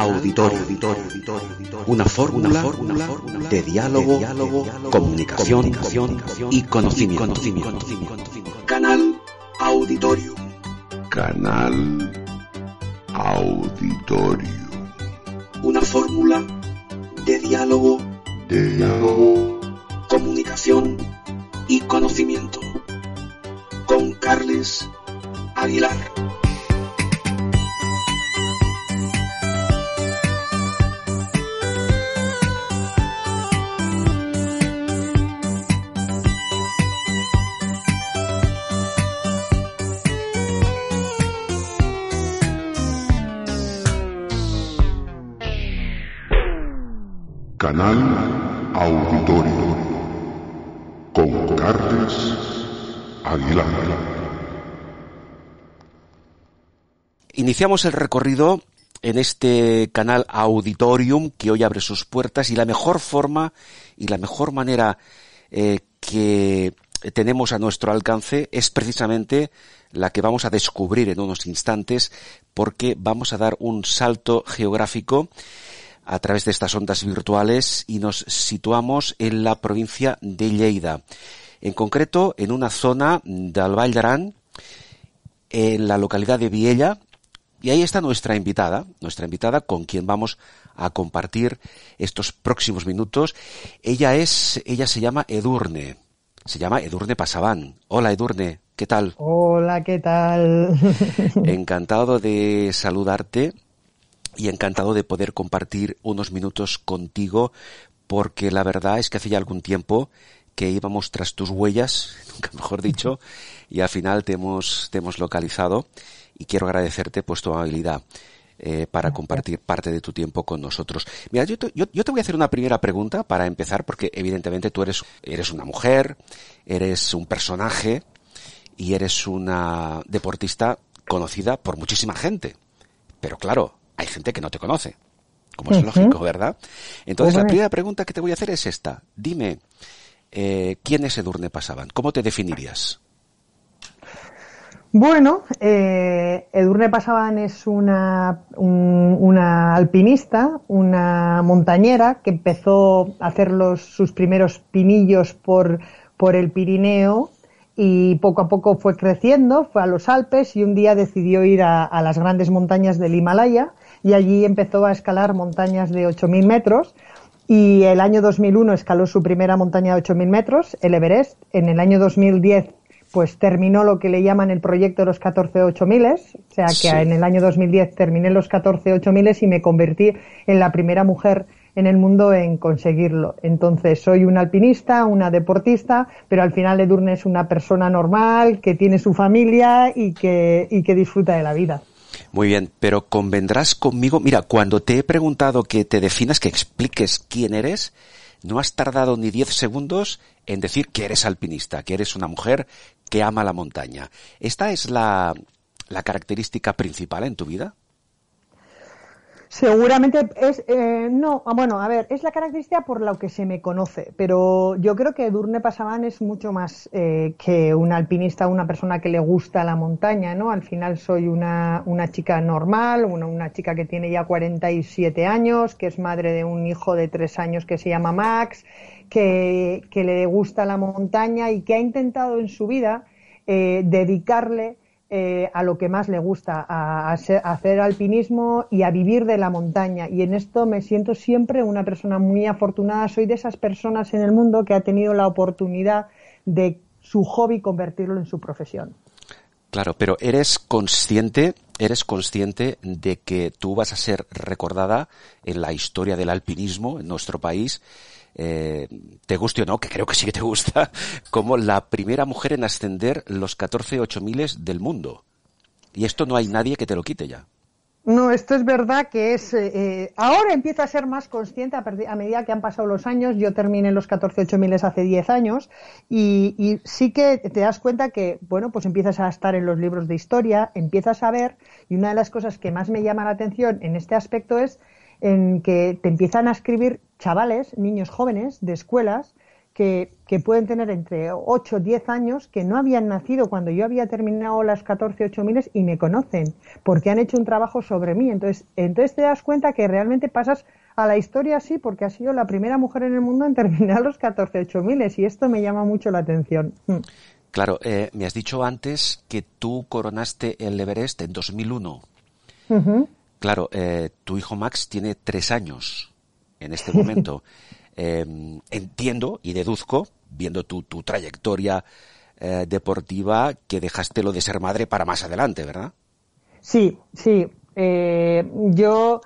Canal, auditorio, auditorio, auditorio, una fórmula, una fórmula de diálogo, diálogo, comunicación, y conocimiento, Canal Auditorium. Canal Auditorium. Una fórmula de diálogo, De diálogo, comunicación y conocimiento. Con Carles Aguilar. Canal Auditorio. Con Carles Aguilar. Iniciamos el recorrido en este canal Auditorium que hoy abre sus puertas y la mejor forma y la mejor manera eh, que tenemos a nuestro alcance es precisamente la que vamos a descubrir en unos instantes porque vamos a dar un salto geográfico a través de estas ondas virtuales y nos situamos en la provincia de Lleida. En concreto, en una zona del Vall d'Aran, en la localidad de Viella, y ahí está nuestra invitada, nuestra invitada con quien vamos a compartir estos próximos minutos. Ella es, ella se llama Edurne. Se llama Edurne Pasabán. Hola Edurne, ¿qué tal? Hola, ¿qué tal? Encantado de saludarte y encantado de poder compartir unos minutos contigo porque la verdad es que hace ya algún tiempo que íbamos tras tus huellas, nunca mejor dicho, y al final te hemos, te hemos localizado y quiero agradecerte pues tu amabilidad eh, para compartir parte de tu tiempo con nosotros. Mira, yo te, yo, yo te voy a hacer una primera pregunta para empezar porque evidentemente tú eres, eres una mujer, eres un personaje y eres una deportista conocida por muchísima gente. Pero claro, hay gente que no te conoce, como es lógico, ¿verdad? Entonces la primera pregunta que te voy a hacer es esta. Dime, eh, ¿quién es Edurne Pasaban? ¿Cómo te definirías? Bueno, eh, Edurne Pasaban es una, un- una alpinista, una montañera que empezó a hacer los, sus primeros pinillos por, por el Pirineo y poco a poco fue creciendo, fue a los Alpes y un día decidió ir a, a las grandes montañas del Himalaya y allí empezó a escalar montañas de 8.000 metros y el año 2001 escaló su primera montaña de 8.000 metros, el Everest. En el año 2010 pues terminó lo que le llaman el proyecto de los 14 8000, o sea que Sí. en el año 2010 terminé los 14 8000 y me convertí en la primera mujer en el mundo en conseguirlo. Entonces soy una alpinista, una deportista, pero al final Edurne es una persona normal que tiene su familia y que, y que disfruta de la vida. Muy bien, pero convendrás conmigo. Mira, cuando te he preguntado que te definas, que expliques quién eres, no has tardado ni 10 segundos en decir que eres alpinista, que eres una mujer que ama la montaña. ¿Esta es la, la característica principal en tu vida? Seguramente es, eh, no, ah, bueno, a ver, es la característica por la que se me conoce, pero yo creo que Durne Pasaban es mucho más eh, que un alpinista, una persona que le gusta la montaña, ¿no? Al final soy una, una chica normal, una, una chica que tiene ya 47 años, que es madre de un hijo de tres años que se llama Max, que, que le gusta la montaña y que ha intentado en su vida eh, dedicarle eh, a lo que más le gusta, a, hacer alpinismo y a vivir de la montaña. Y en esto me siento siempre una persona muy afortunada. Soy de esas personas en el mundo que ha tenido la oportunidad de su hobby convertirlo en su profesión. Claro, pero eres consciente, eres consciente de que tú vas a ser recordada en la historia del alpinismo en nuestro país eh, te guste o no, que creo que sí que te gusta, como la primera mujer en ascender los 14 miles del mundo. Y esto no hay nadie que te lo quite ya. No, esto es verdad que es. Eh, eh, ahora empieza a ser más consciente a, medida que han pasado los años. Yo terminé los 14 miles hace 10 años y, sí que te das cuenta que, bueno, pues empiezas a estar en los libros de historia, empiezas a ver. Y una de las cosas que más me llama la atención en este aspecto es en que te empiezan a escribir chavales, niños jóvenes de escuelas, que, que, pueden tener entre 8 o 10 años que no habían nacido cuando yo había terminado las 14 8 miles y me conocen porque han hecho un trabajo sobre mí. Entonces, entonces te das cuenta que realmente pasas a la historia así porque has sido la primera mujer en el mundo en terminar los 14 8 miles y esto me llama mucho la atención. Mm. Claro, eh, me has dicho antes que tú coronaste el Everest en 2001. Claro, eh, tu hijo Max tiene tres años en este momento. Em, entiendo y deduzco, viendo tu, tu trayectoria eh, deportiva, que dejaste lo de ser madre para más adelante, ¿verdad? Sí, sí. Eh, yo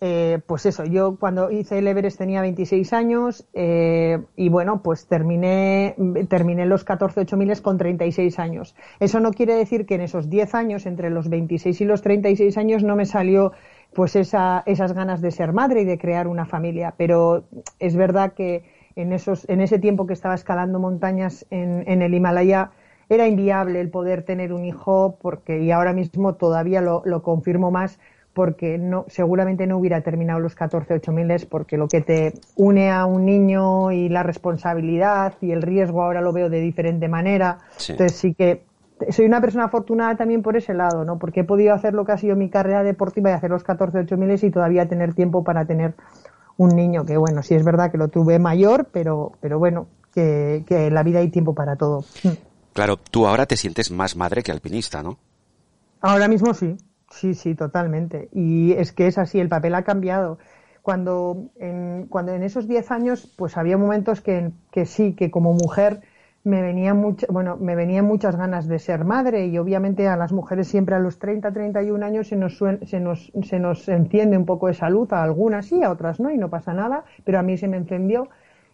eh, pues eso, yo cuando hice el Everest tenía 26 años eh, y bueno, pues terminé, terminé los 14 8000 con 36 años. Eso no quiere decir que en esos 10 años, entre los 26 y los 36 años, no me salió pues esa, esas ganas de ser madre y de crear una familia. Pero es verdad que en, esos, en ese tiempo que estaba escalando montañas en, en el Himalaya, era inviable el poder tener un hijo porque, y ahora mismo todavía lo, lo confirmo más, porque no, seguramente no hubiera terminado los 14 8000 porque lo que te une a un niño y la responsabilidad y el riesgo ahora lo veo de diferente manera. Entonces sí que soy una persona afortunada también por ese lado, ¿no? Porque he podido hacer lo que ha sido mi carrera deportiva y hacer los 14 8000 y todavía tener tiempo para tener un niño que bueno, sí es verdad que lo tuve mayor, pero pero bueno, que, que en la vida hay tiempo para todo. Claro, tú ahora te sientes más madre que alpinista, ¿no? Ahora mismo sí, Sí, sí, totalmente. Y es que es así, el papel ha cambiado. Cuando en, cuando en esos 10 años, pues había momentos que, que sí, que como mujer me venía mucho, bueno, me venían muchas ganas de ser madre y obviamente a las mujeres siempre a los 30, 31 años se nos, se nos, se nos enciende un poco de salud, a algunas sí, a otras no, y no pasa nada, pero a mí se me encendió.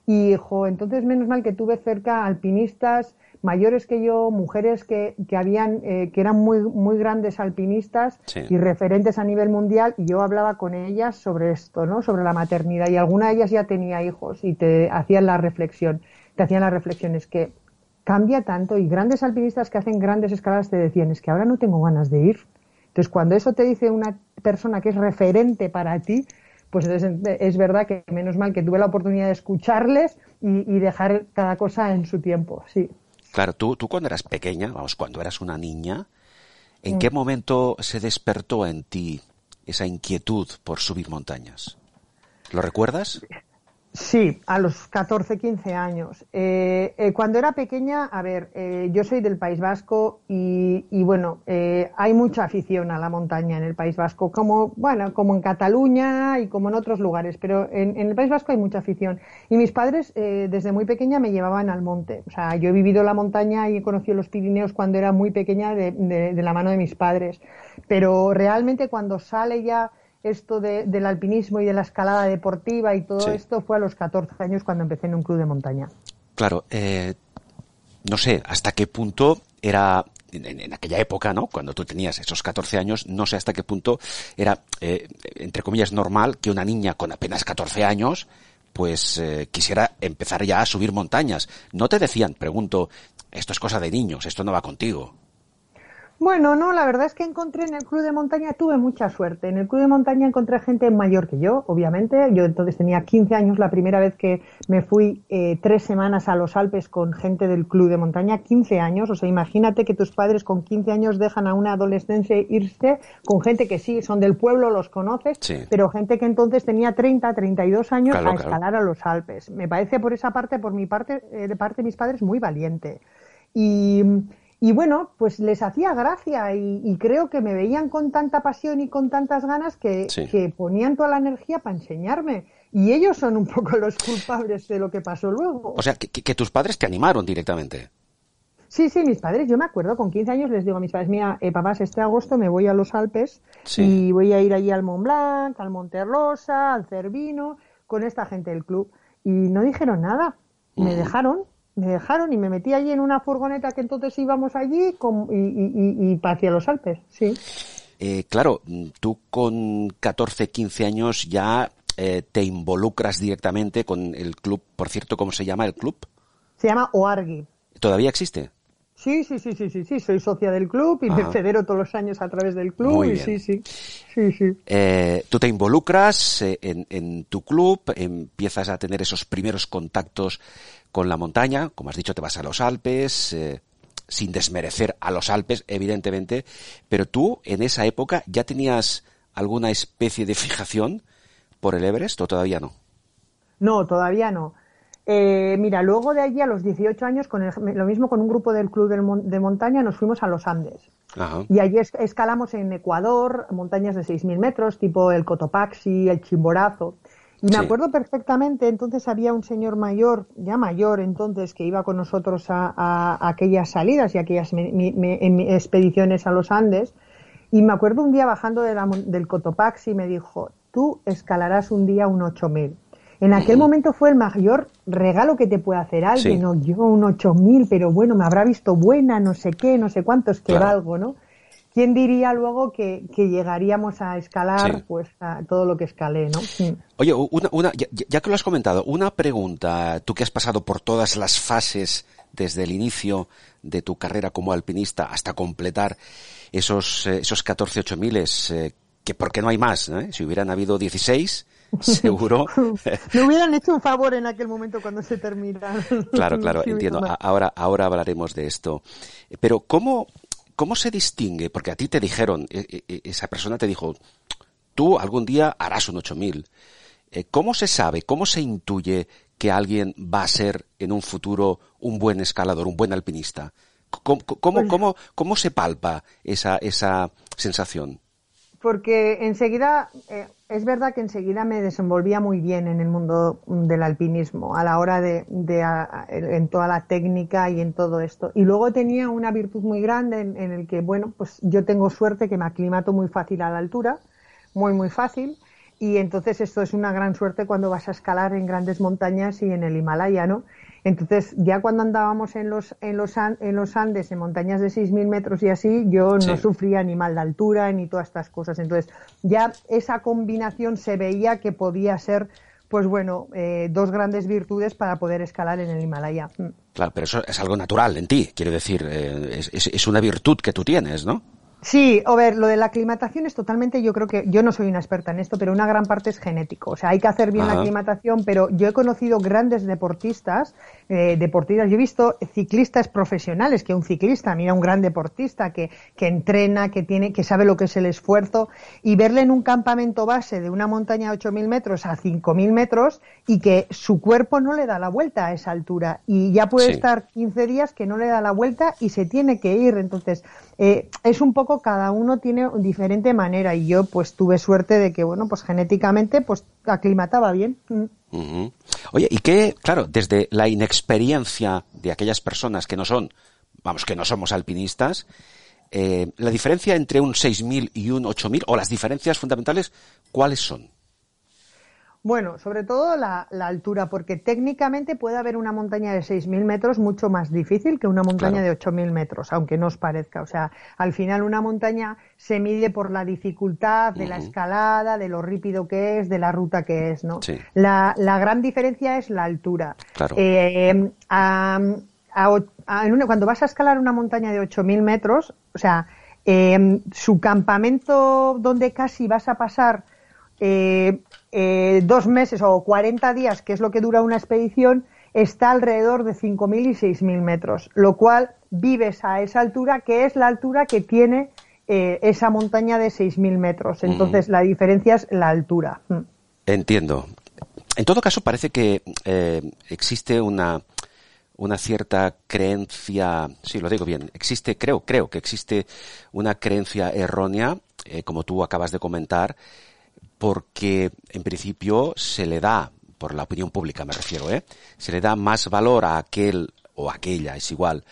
Y, jo, entonces menos mal que tuve cerca alpinistas, mayores que yo, mujeres que, que habían, eh, que eran muy, muy grandes alpinistas y referentes a nivel mundial, y yo hablaba con ellas sobre esto, ¿no? Sobre la maternidad, y alguna de ellas ya tenía hijos y te hacían la reflexión, te hacían las reflexiones que cambia tanto, y grandes alpinistas que hacen grandes escaladas te decían, es que ahora no tengo ganas de ir. Entonces, cuando eso te dice una persona que es referente para ti, pues es verdad que menos mal que tuve la oportunidad de escucharles y, y dejar cada cosa en su tiempo, sí. Claro, tú, tú cuando eras pequeña, vamos, cuando eras una niña, ¿en qué momento se despertó en ti esa inquietud por subir montañas? ¿Lo recuerdas? Sí, a los 14, 15 años. Eh, eh, cuando era pequeña, a ver, eh, yo soy del País Vasco y, y bueno, hay mucha afición a la montaña en el País Vasco, como, bueno, como en Cataluña y como en otros lugares, pero en, el País Vasco hay mucha afición. Y mis padres desde muy pequeña me llevaban al monte. O sea, yo he vivido la montaña y he conocido los Pirineos cuando era muy pequeña de la mano de mis padres. Pero realmente cuando sale ya esto de, del alpinismo y de la escalada deportiva y todo sí. esto fue a los 14 años cuando empecé en un club de montaña. Claro, eh, no sé hasta qué punto era en, en, aquella época, ¿no? Cuando tú tenías esos 14 años, no sé hasta qué punto era, eh, entre comillas, normal que una niña con apenas 14 años pues eh, quisiera empezar ya a subir montañas. ¿No te decían, pregunto, esto es cosa de niños, esto no va contigo? Bueno, no, la verdad es que encontré en el club de montaña, tuve mucha suerte. En el club de montaña encontré gente mayor que yo, obviamente. Yo entonces tenía 15 años la primera vez que me fui eh, tres semanas a los Alpes con gente del club de montaña, 15 años. O sea, imagínate que tus padres con 15 años dejan a una adolescencia irse con gente que sí, son del pueblo, los conoces, pero gente que entonces tenía 30, 32 años a escalar a los Alpes. Me parece por esa parte, por mi parte, eh, de parte de mis padres, muy valiente. Y y bueno, pues les hacía gracia y, creo que me veían con tanta pasión y con tantas ganas que, ponían toda la energía para enseñarme. Y ellos son un poco los culpables de lo que pasó luego. O sea, que, tus padres te animaron directamente. Sí, sí, mis padres, yo me acuerdo, con 15 años les digo a mis padres, mira, eh, papás, este agosto me voy a los Alpes y voy a ir allí al Mont Blanc, al Monte Rosa, al Cervino, con esta gente del club. Y no dijeron nada, me dejaron me dejaron y me metí allí en una furgoneta que entonces íbamos allí y, y, hacia los Alpes, sí. Eh, claro, tú con 14, 15 años ya eh, te involucras directamente con el club, por cierto, ¿cómo se llama el club? Se llama OARGI. ¿Todavía existe? Sí, sí, sí, sí, sí, sí, soy socia del club y me federo todos los años a través del club y sí, sí, sí, sí. Eh, tú te involucras en, en, tu club, empiezas a tener esos primeros contactos con la montaña, como has dicho, te vas a los Alpes, eh, sin desmerecer a los Alpes, evidentemente, pero tú en esa época ya tenías alguna especie de fijación por el Everest o todavía no? No, todavía no. Eh, mira, luego de allí a los 18 años, con lo mismo con un grupo del Club de, Montaña, nos fuimos a los Andes. Y allí escalamos en Ecuador montañas de 6.000 metros, tipo el Cotopaxi, el Chimborazo. Y me acuerdo perfectamente, entonces había un señor mayor, ya mayor entonces, que iba con nosotros a, aquellas salidas y aquellas expediciones a los Andes. Y me acuerdo un día bajando de la, del Cotopaxi y me dijo, tú escalarás un día un 8000. En aquel momento fue el mayor regalo que te puede hacer alguien, ¿no? Yo un 8000, pero bueno, me habrá visto buena, no sé qué, no sé cuántos que valgo, ¿no? ¿Quién diría luego que, llegaríamos a escalar pues a todo lo que escalé, ¿no? Oye, una, ya, que lo has comentado, una pregunta, tú que has pasado por todas las fases desde el inicio de tu carrera como alpinista hasta completar esos, eh, esos 14 8000, eh, que por qué no hay más, ¿eh? Si hubieran habido 16, seguro. Me hubieran hecho un favor en aquel momento cuando se terminaron. Claro, claro, entiendo. Ahora, ahora hablaremos de esto. Pero, ¿cómo, ¿Cómo se distingue? Porque a ti te dijeron, e, e, e, esa persona te dijo, tú algún día harás un 8000. Eh, ¿Cómo se sabe, cómo se intuye que alguien va a ser en un futuro un buen escalador, un buen alpinista? ¿Cómo, cómo, cómo, cómo se palpa esa, esa sensación? porque enseguida, eh, es verdad que enseguida me desenvolvía muy bien en el mundo del alpinismo, a la hora de, en toda la técnica y en todo esto. Y luego tenía una virtud muy grande en, en, el que, bueno, pues yo tengo suerte que me aclimato muy fácil a la altura, muy, muy fácil. Y entonces esto es una gran suerte cuando vas a escalar en grandes montañas y en el Himalaya, ¿no? Entonces, ya cuando andábamos en los, en los, en los Andes, en montañas de 6.000 metros y así, yo no sufría ni mal de altura ni todas estas cosas. Entonces, ya esa combinación se veía que podía ser, pues bueno, eh, dos grandes virtudes para poder escalar en el Himalaya. Mm. Claro, pero eso es algo natural en ti, quiero decir, eh, es, es una virtud que tú tienes, ¿no? Sí, a ver, lo de la aclimatación es totalmente, yo creo que, yo no soy una experta en esto, pero una gran parte es genético. O sea, hay que hacer bien la aclimatación, pero yo he conocido grandes deportistas, eh, deportistas, yo he visto ciclistas profesionales, que un ciclista, mira, un gran deportista que, que entrena, que tiene, que sabe lo que es el esfuerzo, y verle en un campamento base de una montaña a 8.000 metros a 5.000 metros y que su cuerpo no le da la vuelta a esa altura. Y ya puede estar 15 días que no le da la vuelta y se tiene que ir. Entonces, eh, es un poco cada uno tiene diferente manera y yo pues tuve suerte de que bueno pues genéticamente pues aclimataba bien. Mm. Oye y qué claro desde la inexperiencia de aquellas personas que no son vamos que no somos alpinistas eh, la diferencia entre un 6000 y un 8000 o las diferencias fundamentales cuáles son bueno, sobre todo la, altura, porque técnicamente puede haber una montaña de 6.000 metros mucho más difícil que una montaña de 8.000 metros, aunque no os parezca. O sea, al final una montaña se mide por la dificultad de la escalada, de lo rípido que es, de la ruta que es, ¿no? La, gran diferencia es la altura. Eh, cuando vas a escalar una montaña de 8.000 metros, o sea, Eh, su campamento donde casi vas a pasar eh, eh, dos meses o 40 días, que es lo que dura una expedición, está alrededor de 5.000 y 6.000 metros, lo cual vives a esa altura, que es la altura que tiene eh, esa montaña de 6.000 metros. Entonces, la diferencia es la altura. Mm. Entiendo. En todo caso, parece que eh, existe una, una cierta creencia, sí, lo digo bien, existe, creo, creo que existe una creencia errónea, eh, como tú acabas de comentar, porque en principio se le da, por la opinión pública me refiero, ¿eh? se le da más valor a aquel o aquella, es igual,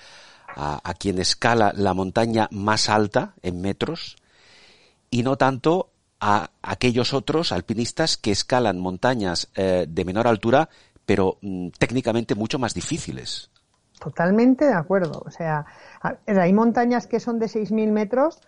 a, quien escala la montaña más alta en metros y no tanto a aquellos otros alpinistas que escalan montañas eh, de menor altura, pero mm, técnicamente mucho más difíciles. Totalmente de acuerdo. O sea, hay montañas que son de 6.000 metros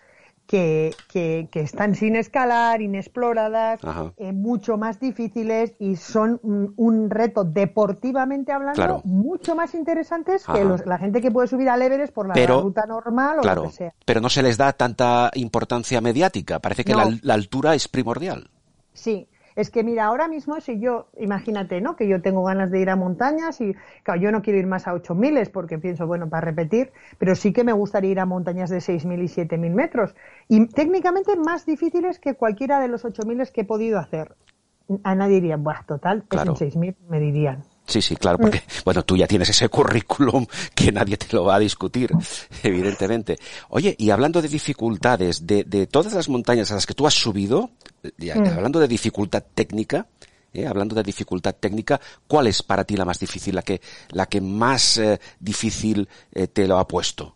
que, que, que están sin escalar, inexploradas, eh, mucho más difíciles y son un, un reto deportivamente hablando Claro. mucho más interesantes que los- la gente que puede subir al Everest por la Pero- ruta normal o Claro, lo que sea. pero no se les da tanta importancia mediática. Parece que No. la, la altura es primordial. Sí, es que mira, ahora mismo si yo, imagínate, ¿no? Que yo tengo ganas de ir a montañas y, claro, yo no quiero ir más a 8.000 porque pienso, bueno, para repetir, pero sí que me gustaría ir a montañas de 6.000 y 7.000 metros. Y técnicamente más difíciles que cualquiera de los 8.000 que he podido hacer. A nadie diría, buah, total, es Claro. en 6.000, me dirían. Sí, sí, claro, porque, bueno, tú ya tienes ese currículum que nadie te lo va a discutir, evidentemente. Oye, y hablando de dificultades, de, de todas las montañas a las que tú has subido, y hablando de dificultad técnica, eh, hablando de dificultad técnica, ¿cuál es para ti la más difícil, la que, la que más eh, difícil eh, te lo ha puesto?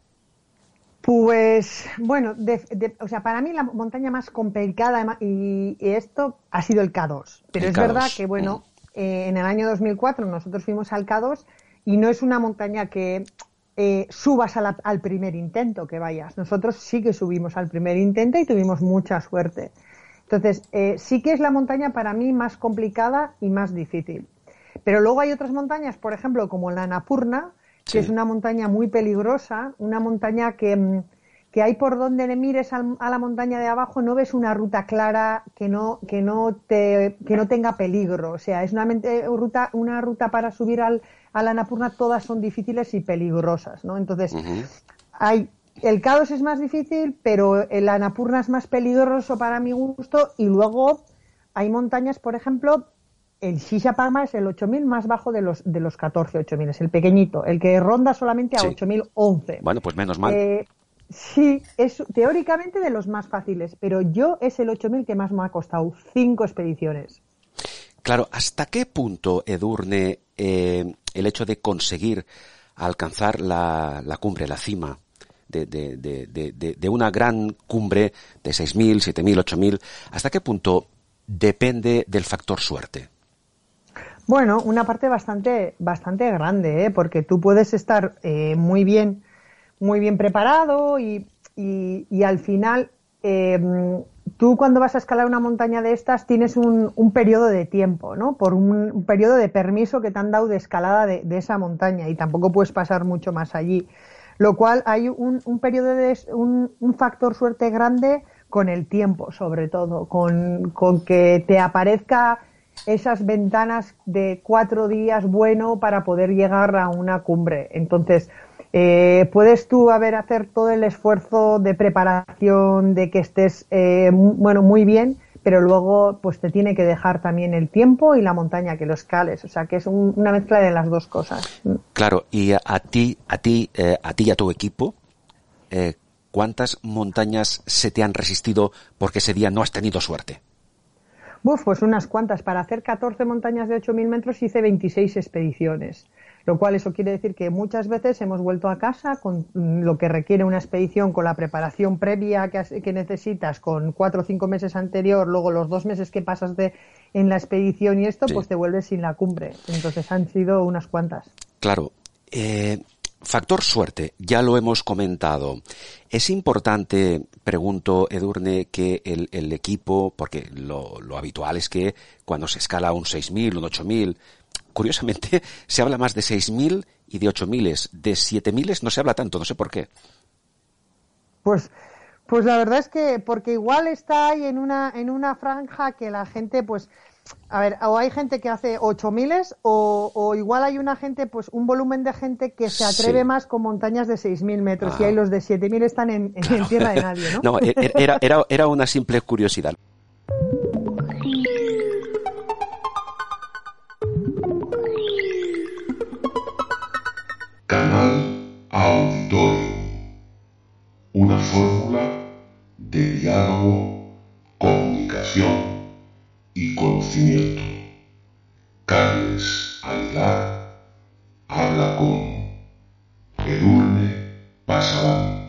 Pues bueno, de- de- o sea, para mí la montaña más complicada y, y esto ha sido el K2. Pero El es K2, verdad que, bueno, eh, en el año 2004 nosotros fuimos al K2 y no es una montaña que eh, subas la- al primer intento que vayas. Nosotros sí que subimos al primer intento y tuvimos mucha suerte. Entonces, eh, sí que es la montaña para mí más complicada y más difícil. Pero luego hay otras montañas, por ejemplo, como la Annapurna, que es una montaña muy peligrosa, una montaña que, mm, que hay por donde le mires al- a la montaña de abajo, no ves una ruta clara que no, que no, te, que no tenga peligro. O sea, es una, mente- ruta, una ruta para subir al, a la Annapurna, todas son difíciles y peligrosas, ¿no? Entonces, hay el K2 es más difícil, pero el Annapurna es más peligroso para mi gusto y luego hay montañas, por ejemplo, el Shisha Palma es el 8000 más bajo de los de los 14 8000, es el pequeñito, el que ronda solamente a Sí. 8011. Bueno, pues menos mal. Eh, sí, es teóricamente de los más fáciles, pero yo es el 8000 que más me ha costado, cinco expediciones. Claro, ¿hasta qué punto, Edurne, eh, el hecho de conseguir alcanzar la, la cumbre, la cima de, de- de- de- de- de una gran cumbre de 6.000, 7.000, 8.000, ¿hasta qué punto depende del factor suerte? Bueno, una parte bastante, bastante grande, ¿eh? porque tú puedes estar eh, muy bien, muy bien preparado y, y- al final eh, tú cuando vas a escalar una montaña de estas tienes un, un periodo de tiempo, ¿no? Por un, periodo de permiso que te han dado de escalada de, de esa montaña y tampoco puedes pasar mucho más allí. Lo cual hay un, un periodo de un, un factor suerte grande con el tiempo, sobre todo, con, con que te aparezca esas ventanas de cuatro días bueno para poder llegar a una cumbre. Entonces, eh, puedes tú haber hacer todo el esfuerzo de preparación, de que estés eh, bueno muy bien, pero luego pues te tiene que dejar también el tiempo y la montaña que lo escales. O sea que es un- una mezcla de las dos cosas. Claro, y a, a ti, a ti, eh, a ti y a tu equipo, eh, ¿cuántas montañas se te han resistido porque ese día no has tenido suerte? Uf, pues unas cuantas. Para hacer 14 montañas de 8.000 metros hice 26 expediciones. Lo cual eso quiere decir que muchas veces hemos vuelto a casa con mm, lo que requiere una expedición, con la preparación previa que, necesitas, con cuatro o cinco meses anterior, luego los dos meses que pasas de, en la expedición y esto, Sí. pues te vuelves sin la cumbre. Entonces han sido unas cuantas. Claro. eh, factor suerte, ya lo hemos comentado. Es importante, pregunto, Edurne, que el, el equipo, porque lo, lo habitual es que cuando se escala un 6.000, un 8.000, curiosamente se habla más de 6.000 y de 8.000. De 7.000 no se habla tanto, no sé por qué. Pues, Pues la verdad es que, porque igual está ahí en una, en una franja que la gente, pues, a ver, o hay gente que hace 8000 o, o igual hay una gente, pues un volumen de gente que se atreve Sí. más con montañas de 6000 metros y Ah. ahí los de 7000 están en, en- en tierra de nadie, ¿no? No, e- e- era, era, era una simple curiosidad. Canal Auditorio. Una fórmula de diálogo, comunicación y conocimiento. Carles Aguilar habla con Edurne Pasaban.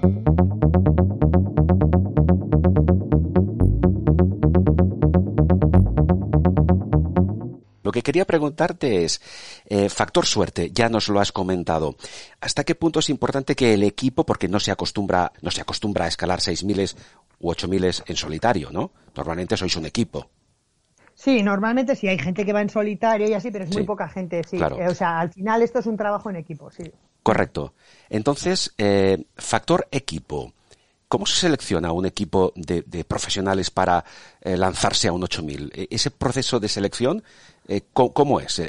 Lo que quería preguntarte es, eh, factor suerte, ya nos lo has comentado. ¿Hasta qué punto es importante que el equipo, porque no se acostumbra, no se acostumbra a escalar 6.000 u 8.000 en solitario, ¿no? Normalmente sois un equipo. Sí, normalmente sí, hay gente que va en solitario y así, pero es muy Sí, poca gente, sí. claro. Eh, O sea, al final esto es un trabajo en equipo, sí. Correcto. Entonces, eh, factor equipo. ¿Cómo se selecciona un equipo de, de profesionales para eh, lanzarse a un 8000? E- Ese proceso de selección, eh, ¿cómo, cómo es?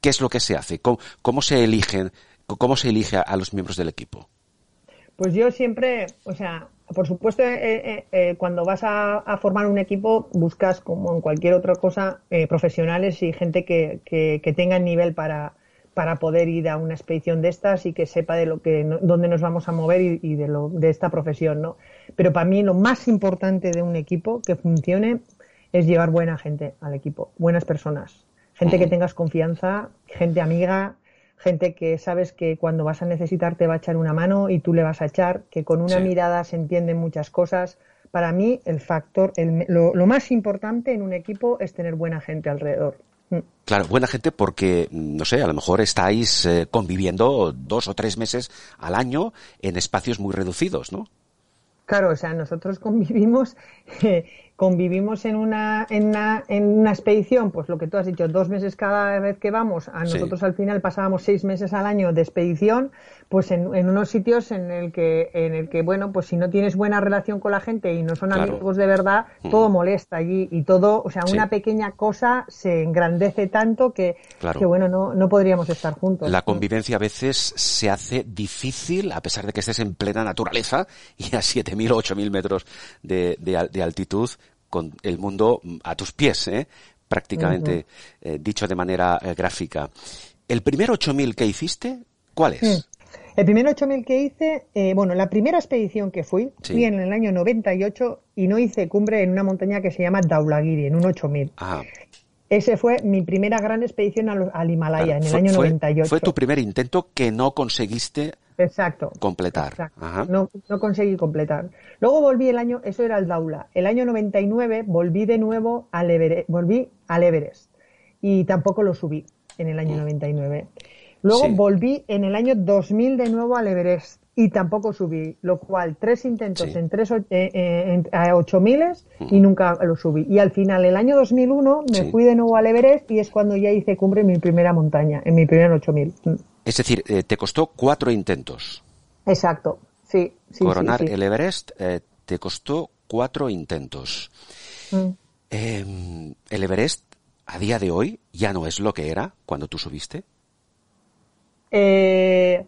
¿Qué es lo que se hace? ¿Cómo, cómo se eligen? ¿Cómo se elige a, a los miembros del equipo? Pues yo siempre, o sea, por supuesto, eh, eh, eh, cuando vas a, a formar un equipo, buscas, como en cualquier otra cosa, profesionales y gente que, que, que tenga el nivel para, para poder ir a una expedición de estas y que sepa de lo que, no- dónde nos vamos a mover y, y de, lo, de esta profesión, ¿no? Pero para mí lo más importante de un equipo que funcione es llevar buena gente al equipo, buenas personas, gente que tengas confianza, gente amiga, gente que sabes que cuando vas a necesitar te va a echar una mano y tú le vas a echar, que con una Sí. mirada se entienden muchas cosas. Para mí, el factor, el- lo, lo más importante en un equipo es tener buena gente alrededor. Mm. Claro, buena gente porque, mm, no sé, a lo mejor estáis eh, conviviendo dos o tres meses al año en espacios muy reducidos, ¿no? Claro, o sea, nosotros convivimos, convivimos en una, en una, en una expedición, pues lo que tú has dicho, dos meses cada vez que vamos, a Sí. nosotros al final pasábamos seis meses al año de expedición, pues en, en unos sitios en el que, en el que, bueno, pues si no tienes buena relación con la gente y no son Claro. amigos de verdad, todo molesta allí y todo, o sea, Sí. una pequeña cosa se engrandece tanto que, Claro. que bueno, no, no podríamos estar juntos. La convivencia a veces se hace difícil a pesar de que estés en plena naturaleza y a 7.000 o 8.000 metros de, de de altitud con el mundo mm, a tus pies, ¿eh? prácticamente eh, dicho de manera eh, gráfica. ¿El primer 8.000 que hiciste, cuál es? Mm. El primer 8000 que hice, eh, bueno, la primera expedición que fui, Sí. fui en el año 98 y no hice cumbre en una montaña que se llama Daulagiri, en un 8000. Ah, Ese fue mi primera gran expedición al, al Himalaya, claro, en el fue, año fue- 98. fue tu primer intento que no conseguiste Exacto. completar. Exacto. Ajá. No, no conseguí completar. Luego volví el año, eso era el Daula. El año 99 volví de nuevo al Everest, volví al Everest y tampoco lo subí en el año 99. Luego. Sí. volví en el año 2000 de nuevo al Everest y tampoco subí, lo cual tres intentos Sí. en tres eh, eh, en- a 8000 y nunca lo subí. Y al final, el año 2001 me Sí. fui de nuevo al Everest y es cuando ya hice cumbre en mi primera montaña, en mi primer 8000. Mm. Es decir, eh, te costó cuatro intentos. Exacto. Sí, sí, Coronar el Everest te costó cuatro intentos. Mm. Eh, el Everest a día de hoy ya no es lo que era cuando tú subiste. Eh,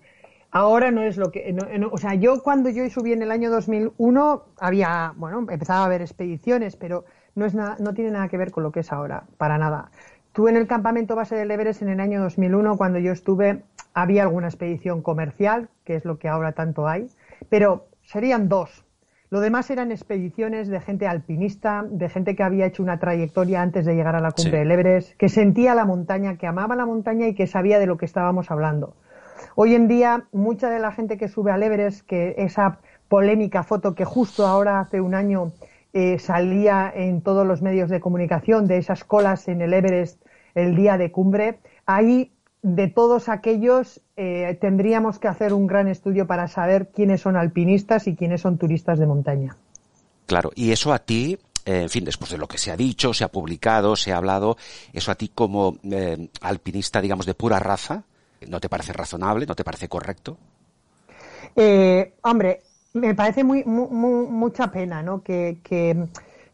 ahora no es lo que, no- o sea, yo cuando yo subí en el año 2001 había, bueno, empezaba a haber expediciones, pero no es nada, no tiene nada que ver con lo que es ahora, para nada. Tú en el campamento base del Everest en el año 2001, cuando yo estuve, había alguna expedición comercial, que es lo que ahora tanto hay, pero serían dos. Lo demás eran expediciones de gente alpinista, de gente que había hecho una trayectoria antes de llegar a la cumbre Sí. del Everest, que sentía la montaña, que amaba la montaña y que sabía de lo que estábamos hablando. Hoy en día, mucha de la gente que sube al Everest, que esa polémica foto que justo ahora hace un año eh, salía en todos los medios de comunicación de esas colas en el Everest el día de cumbre, ahí de todos aquellos eh, tendríamos que hacer un gran estudio para saber quiénes son alpinistas y quiénes son turistas de montaña. Claro, y eso a ti, eh, en fin, después de lo que se ha dicho, se ha publicado, se ha hablado, eso a ti como eh, alpinista, digamos, de pura raza, ¿no te parece razonable? ¿No te parece correcto? Eh, hombre, me parece muy, mucha pena, ¿no? Que, que,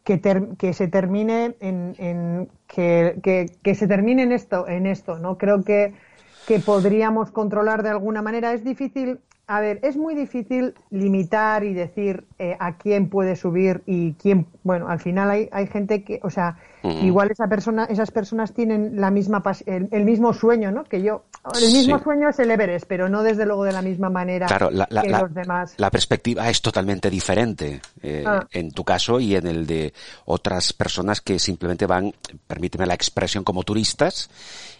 que, se termine en, en que, que, se termine en esto, en esto, ¿no? Creo que, que podríamos controlar de alguna manera. Es difícil a ver, es muy difícil limitar y decir eh, a quién puede subir y quién. Bueno, al final hay, hay gente que, o sea, igual esa persona, esas personas tienen la misma el, mismo sueño, ¿no? Que yo. El mismo sueño es el Everest, pero no desde luego de la misma manera que los demás. La perspectiva es totalmente diferente eh, ah. en tu caso y en el de otras personas que simplemente van, permíteme la expresión, como turistas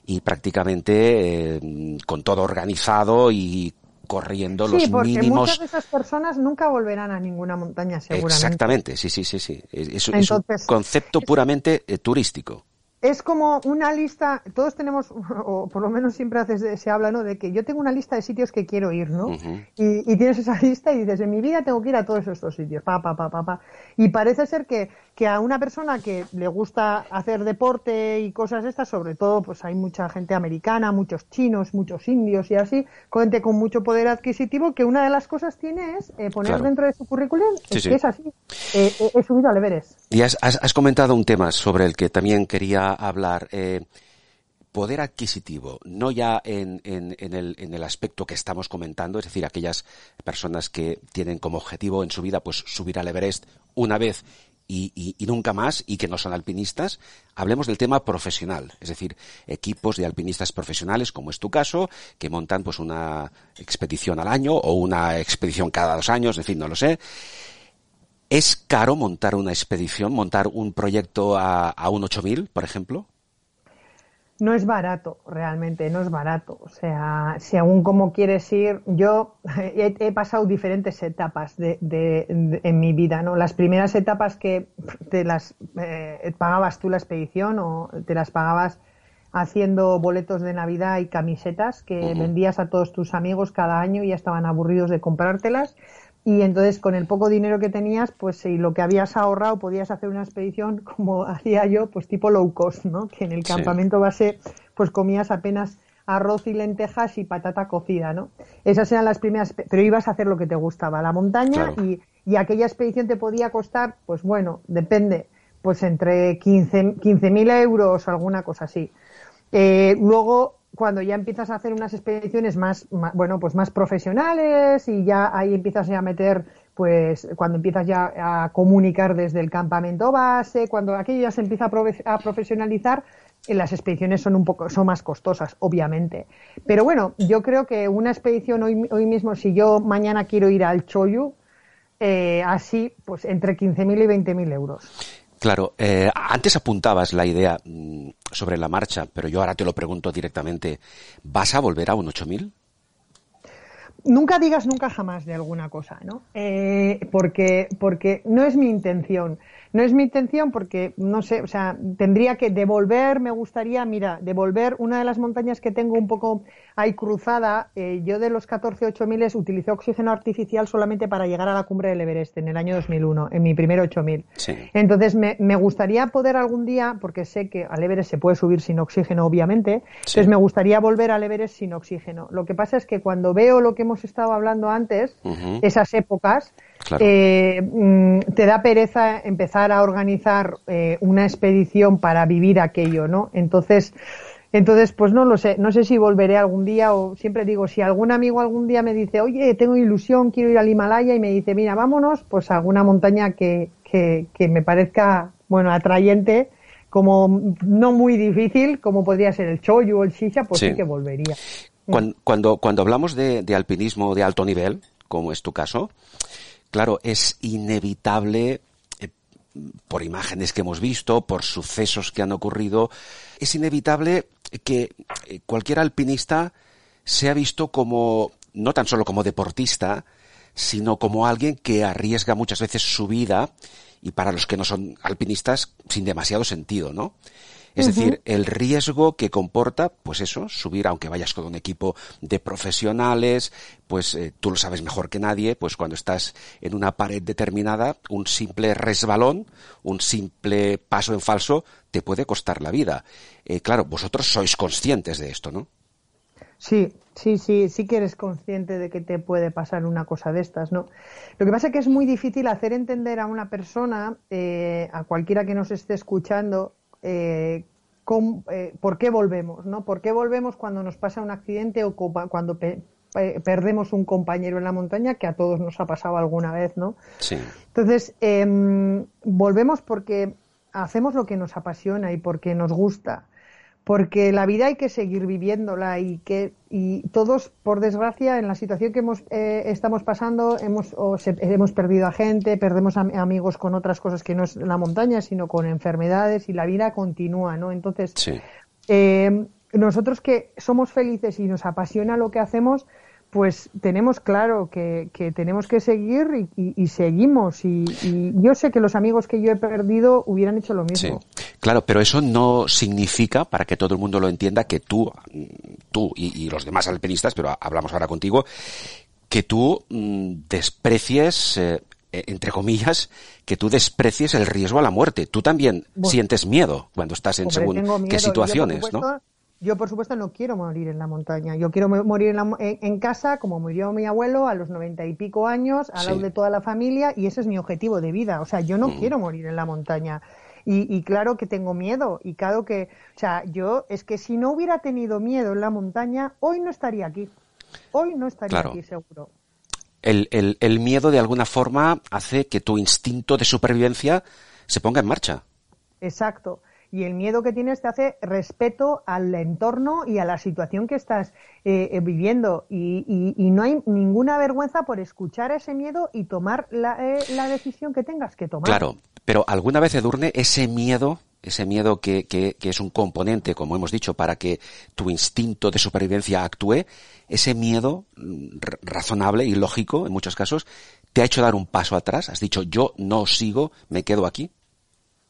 y prácticamente eh, con todo organizado y corriendo los porque mínimos. Muchas de esas personas nunca volverán a ninguna montaña, seguramente. Exactamente, sí, sí, sí, sí. Es, un concepto puramente eh, turístico es como una lista, todos tenemos, o por lo menos siempre haces, se habla, ¿no? De que yo tengo una lista de sitios que quiero ir, ¿no? y, tienes esa lista y dices, en mi vida tengo que ir a todos estos sitios, pa, pa, pa, pa, pa. Y parece ser que, que a una persona que le gusta hacer deporte y cosas estas, sobre todo, pues hay mucha gente americana, muchos chinos, muchos indios y así, gente con mucho poder adquisitivo, que una de las cosas tiene es eh, poner dentro de su currículum, es que es así, eh, eh, he subido al Everest. Y has, has comentado un tema sobre el que también quería hablar. Eh, poder adquisitivo, no ya en, en, el, en, el, aspecto que estamos comentando, es decir, aquellas personas que tienen como objetivo en su vida pues subir al Everest una vez y, y, nunca más y que no son alpinistas, hablemos del tema profesional, es decir, equipos de alpinistas profesionales, como es tu caso, que montan pues una expedición al año o una expedición cada dos años, en fin, no lo sé. ¿Es caro montar una expedición, montar un proyecto a, a un 8000, por ejemplo? No es barato, realmente, no es barato. O sea, si aún como quieres ir, yo he, pasado diferentes etapas de, en mi vida, ¿no? Las primeras etapas que te las eh, pagabas tú la expedición o te las pagabas haciendo boletos de Navidad y camisetas que vendías a todos tus amigos cada año y ya estaban aburridos de comprártelas y entonces con el poco dinero que tenías, pues si lo que habías ahorrado podías hacer una expedición como hacía yo, pues tipo low cost, ¿no? Que en el campamento base pues comías apenas arroz y lentejas y patata cocida, ¿no? Esas eran las primeras, pero ibas a hacer lo que te gustaba, la montaña y, y, aquella expedición te podía costar, pues bueno, depende, pues entre 15.000 15 euros o alguna cosa así. Eh, luego cuando ya empiezas a hacer unas expediciones más, bueno, pues más profesionales y ya ahí empiezas ya a meter, pues cuando empiezas ya a comunicar desde el campamento base, cuando aquello ya se empieza a, profesionalizar, eh, las expediciones son un poco, son más costosas, obviamente. Pero bueno, yo creo que una expedición hoy, hoy mismo, si yo mañana quiero ir al Choyu, eh, así, pues entre 15.000 y 20.000 euros. Claro, eh, antes apuntabas la idea mm, sobre la marcha, pero yo ahora te lo pregunto directamente. ¿Vas a volver a un 8000? Nunca digas nunca jamás de alguna cosa, ¿no? Eh, porque, porque no es mi intención. No es mi intención porque, no sé, o sea, tendría que devolver, me gustaría, mira, devolver una de las montañas que tengo un poco ahí cruzada. Eh, yo de los 14 8000 utilicé oxígeno artificial solamente para llegar a la cumbre del Everest en el año 2001, en mi primer 8000. Sí. Entonces, me, me, gustaría poder algún día, porque sé que al Everest se puede subir sin oxígeno, obviamente, entonces me gustaría volver al Everest sin oxígeno. Lo que pasa es que cuando veo lo que hemos estado hablando antes, esas épocas, eh, mm, te da pereza empezar a organizar eh, una expedición para vivir aquello, ¿no? Entonces, entonces, pues no lo sé, no sé si volveré algún día o siempre digo, si algún amigo algún día me dice, oye, tengo ilusión, quiero ir al Himalaya y me dice, mira, vámonos, pues a alguna montaña que, que, que me parezca, bueno, atrayente, como no muy difícil, como podría ser el Choyu o el Shisha, pues sí, que volvería. Cuando, cuando, hablamos de, de alpinismo de alto nivel, como es tu caso, claro, es inevitable eh, por imágenes que hemos visto, por sucesos que han ocurrido, es inevitable que eh, cualquier alpinista sea visto como, no tan solo como deportista, sino como alguien que arriesga muchas veces su vida y para los que no son alpinistas sin demasiado sentido, ¿no? Es decir, el riesgo que comporta, pues eso, subir, aunque vayas con un equipo de profesionales, pues eh, tú lo sabes mejor que nadie, pues cuando estás en una pared determinada, un simple resbalón, un simple paso en falso, te puede costar la vida. Eh, claro, vosotros sois conscientes de esto, ¿no? Sí, sí, sí, sí que eres consciente de que te puede pasar una cosa de estas, ¿no? Lo que pasa es que es muy difícil hacer entender a una persona, eh, a cualquiera que nos esté escuchando, eh, eh, por qué volvemos, ¿no? ¿Por qué volvemos cuando nos pasa un accidente o cuando perdemos un compañero en la montaña, que a todos nos ha pasado alguna vez, ¿no? Sí. Entonces, em, volvemos porque hacemos lo que nos apasiona y porque nos gusta porque la vida hay que seguir viviéndola y que y todos por desgracia en la situación que hemos eh, estamos pasando hemos hemos perdido a gente perdemos a, amigos con otras cosas que no es la montaña sino con enfermedades y la vida continúa no entonces eh, nosotros que somos felices y nos apasiona lo que hacemos pues tenemos claro que, tenemos que seguir y, seguimos. Y, yo sé que los amigos que yo he perdido hubieran hecho lo mismo. Sí, claro, pero eso no significa, para que todo el mundo lo entienda, que tú, tú y, los demás alpinistas, pero hablamos ahora contigo, que tú mm, desprecies, eh, entre comillas, que tú desprecies el riesgo a la muerte. Tú también sientes miedo cuando estás en según qué situaciones, ¿no? Yo, por supuesto, no quiero morir en la montaña. Yo quiero morir en, casa, como murió mi abuelo a los noventa y pico años, al lado de toda la familia, y ese es mi objetivo de vida. O sea, yo no mm. quiero morir en la montaña. Y, claro que tengo miedo. Y claro que, o sea, yo es que si no hubiera tenido miedo en la montaña, hoy no estaría aquí. Hoy no estaría aquí, seguro. El, el, el miedo, de alguna forma, hace que tu instinto de supervivencia se ponga en marcha. Exacto y el miedo que tienes te hace respeto al entorno y a la situación que estás eh, eh, viviendo y, no hay ninguna vergüenza por escuchar ese miedo y tomar la, eh, la, decisión que tengas que tomar. Claro, pero alguna vez, Edurne, ese miedo, ese miedo que, que, que es un componente, como hemos dicho, para que tu instinto de supervivencia actúe, ese miedo mm, razonable y lógico, en muchos casos, te ha hecho dar un paso atrás. Has dicho, yo no sigo, me quedo aquí.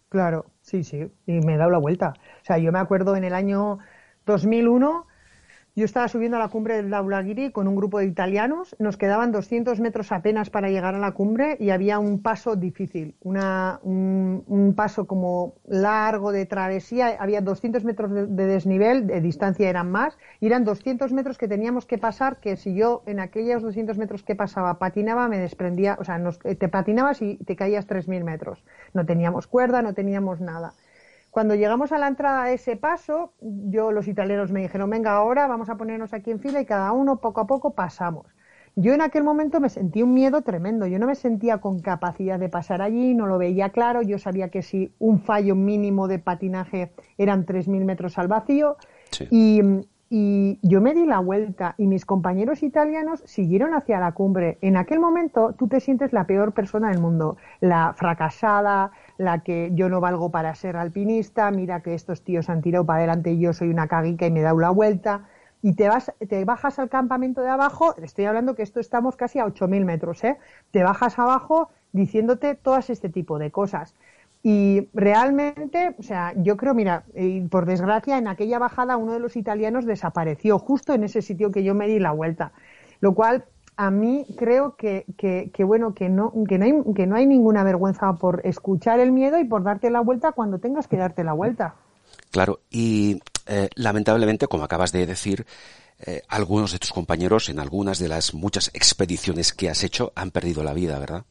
Claro, Sí, sí, y me he dado la vuelta. O sea, yo me acuerdo en el año 2001, yo estaba subiendo a la cumbre del Daulagiri con un grupo de italianos, nos quedaban 200 metros apenas para llegar a la cumbre y había un paso difícil, una, un, paso como largo de travesía, había 200 metros de, desnivel, de distancia eran más, y eran 200 metros que teníamos que pasar, que si yo en aquellos 200 metros que pasaba patinaba, me desprendía, o sea, te patinabas y te caías 3.000 metros. No teníamos cuerda, no teníamos nada. Cuando llegamos a la entrada de ese paso, yo, los italianos me dijeron, venga, ahora vamos a ponernos aquí en fila y cada uno poco a poco pasamos. Yo en aquel momento me sentí un miedo tremendo. Yo no me sentía con capacidad de pasar allí, no lo veía claro. Yo sabía que si un fallo mínimo de patinaje eran 3.000 metros al vacío. Y, y yo me di la vuelta y mis compañeros italianos siguieron hacia la cumbre. En aquel momento tú te sientes la peor persona del mundo, la fracasada, la que yo no valgo para ser alpinista, mira que estos tíos han tirado para adelante y yo soy una caguica y me he dado la vuelta. Y te, vas, te bajas al campamento de abajo, estoy hablando que esto estamos casi a 8.000 metros, ¿eh? Te bajas abajo diciéndote todas este tipo de cosas. Y realmente, o sea, yo creo, mira, por desgracia, en aquella bajada uno de los italianos desapareció justo en ese sitio que yo me di la vuelta. Lo cual a mí creo que, que, bueno, que no, que, no hay, que no hay ninguna vergüenza por escuchar el miedo y por darte la vuelta cuando tengas que darte la vuelta. Claro, y eh, lamentablemente, como acabas de decir, eh, algunos de tus compañeros en algunas de las muchas expediciones que has hecho han perdido la vida, ¿verdad?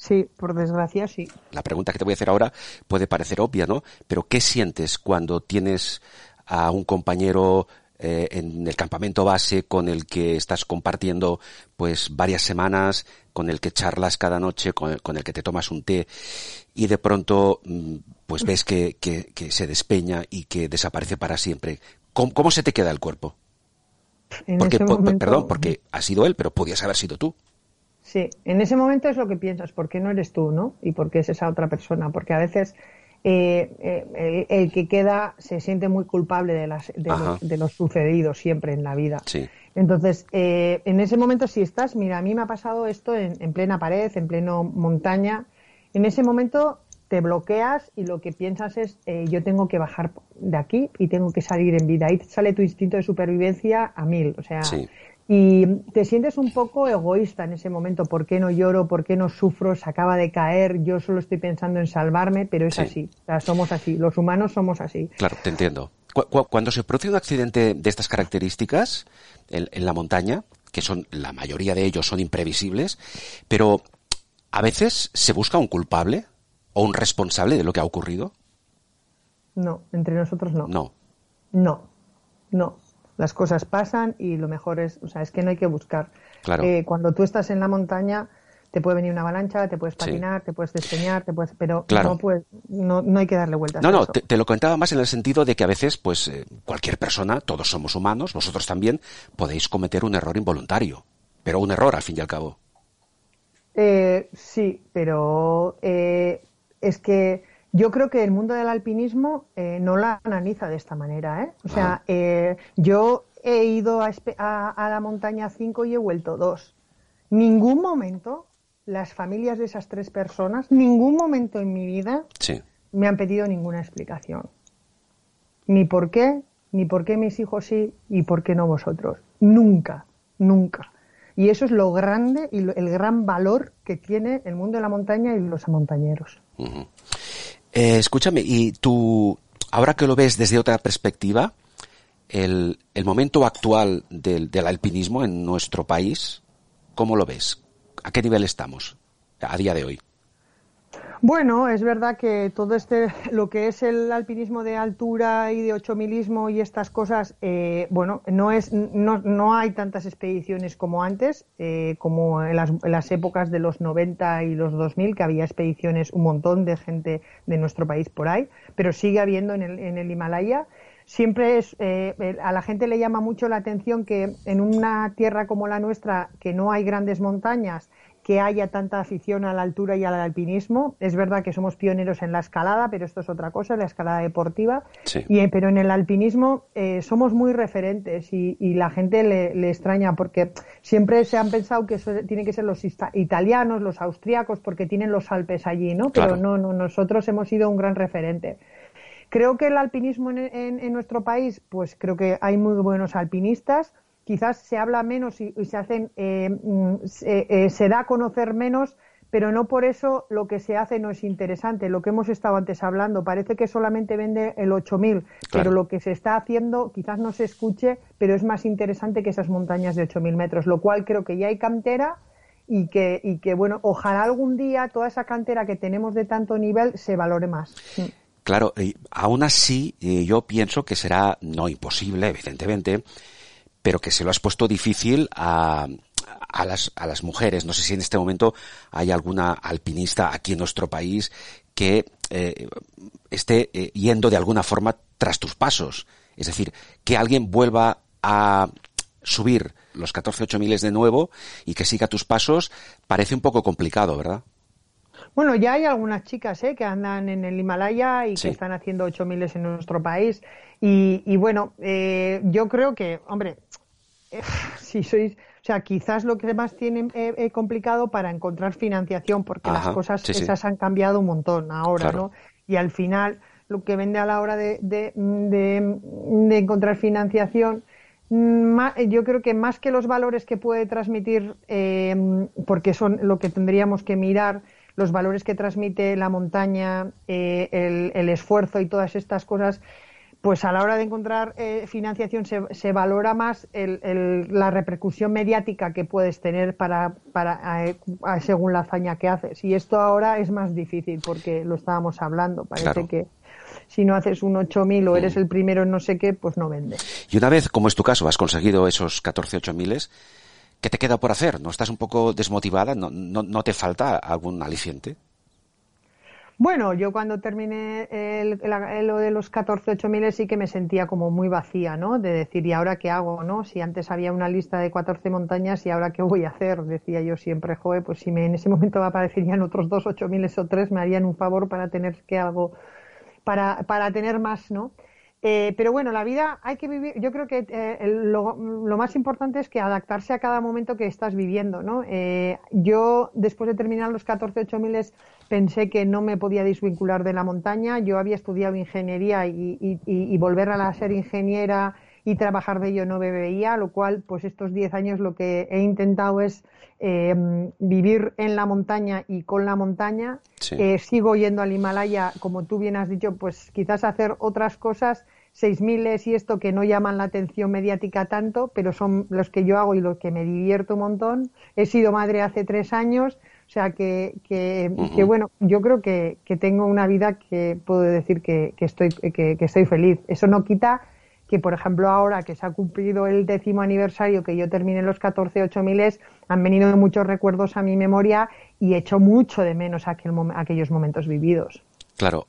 Sí, por desgracia, sí. La pregunta que te voy a hacer ahora puede parecer obvia, ¿no? Pero ¿qué sientes cuando tienes a un compañero eh, en el campamento base con el que estás compartiendo pues varias semanas, con el que charlas cada noche, con el, con el que te tomas un té y de pronto mm, pues ves que, que, se despeña y que desaparece para siempre. ¿Cómo, se te queda el cuerpo? porque, perdón, porque ha sido él, pero podías haber sido tú. Sí, en ese momento es lo que piensas, ¿por qué no eres tú, no? Y por qué es esa otra persona, porque a veces eh, eh, el, que queda se siente muy culpable de, las, de, lo, sucedido siempre en la vida. Entonces, eh, en ese momento, si estás, mira, a mí me ha pasado esto en, plena pared, en pleno montaña, en ese momento te bloqueas y lo que piensas es, yo tengo que bajar de aquí y tengo que salir en vida. Ahí sale tu instinto de supervivencia a mil. O sea, y te sientes un poco egoísta en ese momento. ¿Por qué no lloro? ¿Por qué no sufro? Se acaba de caer, yo solo estoy pensando en salvarme, pero es así. O sea, somos así, los humanos somos así. Claro, te entiendo. Cuando se produce un accidente de estas características en, la montaña, que son la mayoría de ellos son imprevisibles, pero a veces se busca un culpable o un responsable de lo que ha ocurrido. No, entre nosotros no. No. No, no las cosas pasan y lo mejor es, o sea, es que no hay que buscar. Claro. Eh, cuando tú estás en la montaña, te puede venir una avalancha, te puedes patinar, te puedes despeñar, te puedes, pero no, pues, no, no, hay que darle vueltas. No, no, te, lo comentaba más en el sentido de que a veces, pues, eh, cualquier persona, todos somos humanos, vosotros también, podéis cometer un error involuntario, pero un error al fin y al cabo. Eh, sí, pero eh, es que yo creo que el mundo del alpinismo eh, no la analiza de esta manera. ¿eh? O sea, eh, yo he ido a, la montaña 5 y he vuelto 2. Ningún momento las familias de esas tres personas, ningún momento en mi vida me han pedido ninguna explicación. Ni por qué, ni por qué mis hijos sí y por qué no vosotros. Nunca, nunca. Y eso es lo grande y el gran valor que tiene el mundo de la montaña y los montañeros. Eh, escúchame, y tú, ahora que lo ves desde otra perspectiva, el, el momento actual del, del, alpinismo en nuestro país, ¿cómo lo ves? ¿A qué nivel estamos a día de hoy? Bueno, es verdad que todo este, lo que es el alpinismo de altura y de ochomilismo y estas cosas, eh, bueno, no es, no, no, hay tantas expediciones como antes, eh, como en las, en las, épocas de los 90 y los 2000, que había expediciones, un montón de gente de nuestro país por ahí, pero sigue habiendo en el, en el Himalaya. Siempre es, eh, a la gente le llama mucho la atención que en una tierra como la nuestra, que no hay grandes montañas, que haya tanta afición a la altura y al alpinismo. Es verdad que somos pioneros en la escalada, pero esto es otra cosa, la escalada deportiva. Y, pero en el alpinismo eh, somos muy referentes y, la gente le, extraña porque siempre se han pensado que eso tiene que ser los italianos, los austríacos, porque tienen los Alpes allí, ¿no? Pero no, no, nosotros hemos sido un gran referente. Creo que el alpinismo en, en nuestro país, pues creo que hay muy buenos alpinistas quizás se habla menos y, se hacen, eh, mm, eh, se, da a conocer menos, pero no por eso lo que se hace no es interesante. Lo que hemos estado antes hablando, parece que solamente vende el 8000, pero lo que se está haciendo quizás no se escuche, pero es más interesante que esas montañas de 8000 metros, lo cual creo que ya hay cantera y que, y que, bueno, ojalá algún día toda esa cantera que tenemos de tanto nivel se valore más. Claro, aún así eh, yo pienso que será no imposible, evidentemente, pero que se lo has puesto difícil a, a las, a las mujeres. No sé si en este momento hay alguna alpinista aquí en nuestro país que eh, esté eh, yendo de alguna forma tras tus pasos. Es decir, que alguien vuelva a subir los 14 miles de nuevo y que siga tus pasos parece un poco complicado, ¿verdad? Bueno, ya hay algunas chicas ¿eh? que andan en el Himalaya y que están haciendo 8000 en nuestro país. Y, y bueno, eh, yo creo que, hombre, eh, si sois, o sea, quizás lo que más tiene eh, complicado para encontrar financiación, porque las cosas esas han cambiado un montón ahora, ¿no? Y al final, lo que vende a la hora de, de, de, encontrar financiación, yo creo que más que los valores que puede transmitir, eh, porque son lo que tendríamos que mirar, los valores que transmite la montaña, eh, el, el, esfuerzo y todas estas cosas, pues a la hora de encontrar eh, financiación se, se, valora más el, el, la repercusión mediática que puedes tener para, para eh, según la hazaña que haces. Y esto ahora es más difícil porque lo estábamos hablando. Parece que si no haces un 8000 o eres mm. el primero en no sé qué, pues no vende. Y una vez, como es tu caso, has conseguido esos 14 8000, ¿qué te queda por hacer? ¿No estás un poco desmotivada? ¿No, no, no te falta algún aliciente? Bueno, yo cuando terminé el, lo de los 14 8000 sí que me sentía como muy vacía, ¿no? De decir, ¿y ahora qué hago, no? Si antes había una lista de 14 montañas, ¿y ahora qué voy a hacer? Decía yo siempre, joder, pues si me, en ese momento aparecerían otros dos 8000 o tres, me harían un favor para tener que algo, para, para tener más, ¿no? Eh, pero bueno, la vida hay que vivir. Yo creo que eh, lo, lo, más importante es que adaptarse a cada momento que estás viviendo, ¿no? Eh, yo, después de terminar los 14 8000 pensé que no me podía desvincular de la montaña. Yo había estudiado ingeniería y, volver a ser ingeniera y trabajar de ello no me veía, lo cual, pues estos 10 años lo que he intentado es eh, vivir en la montaña y con la montaña. Sí. Eh, sigo yendo al Himalaya, como tú bien has dicho, pues quizás hacer otras cosas, 6.000 y esto que no llaman la atención mediática tanto, pero son los que yo hago y los que me divierto un montón. He sido madre hace tres años, o sea que, que, bueno, yo creo que, que tengo una vida que puedo decir que, que estoy, que, que estoy feliz. Eso no quita que, por ejemplo, ahora que se ha cumplido el décimo aniversario, que yo terminé los 14 8000, han venido muchos recuerdos a mi memoria y echo mucho de menos aquel mom- aquellos momentos vividos. Claro.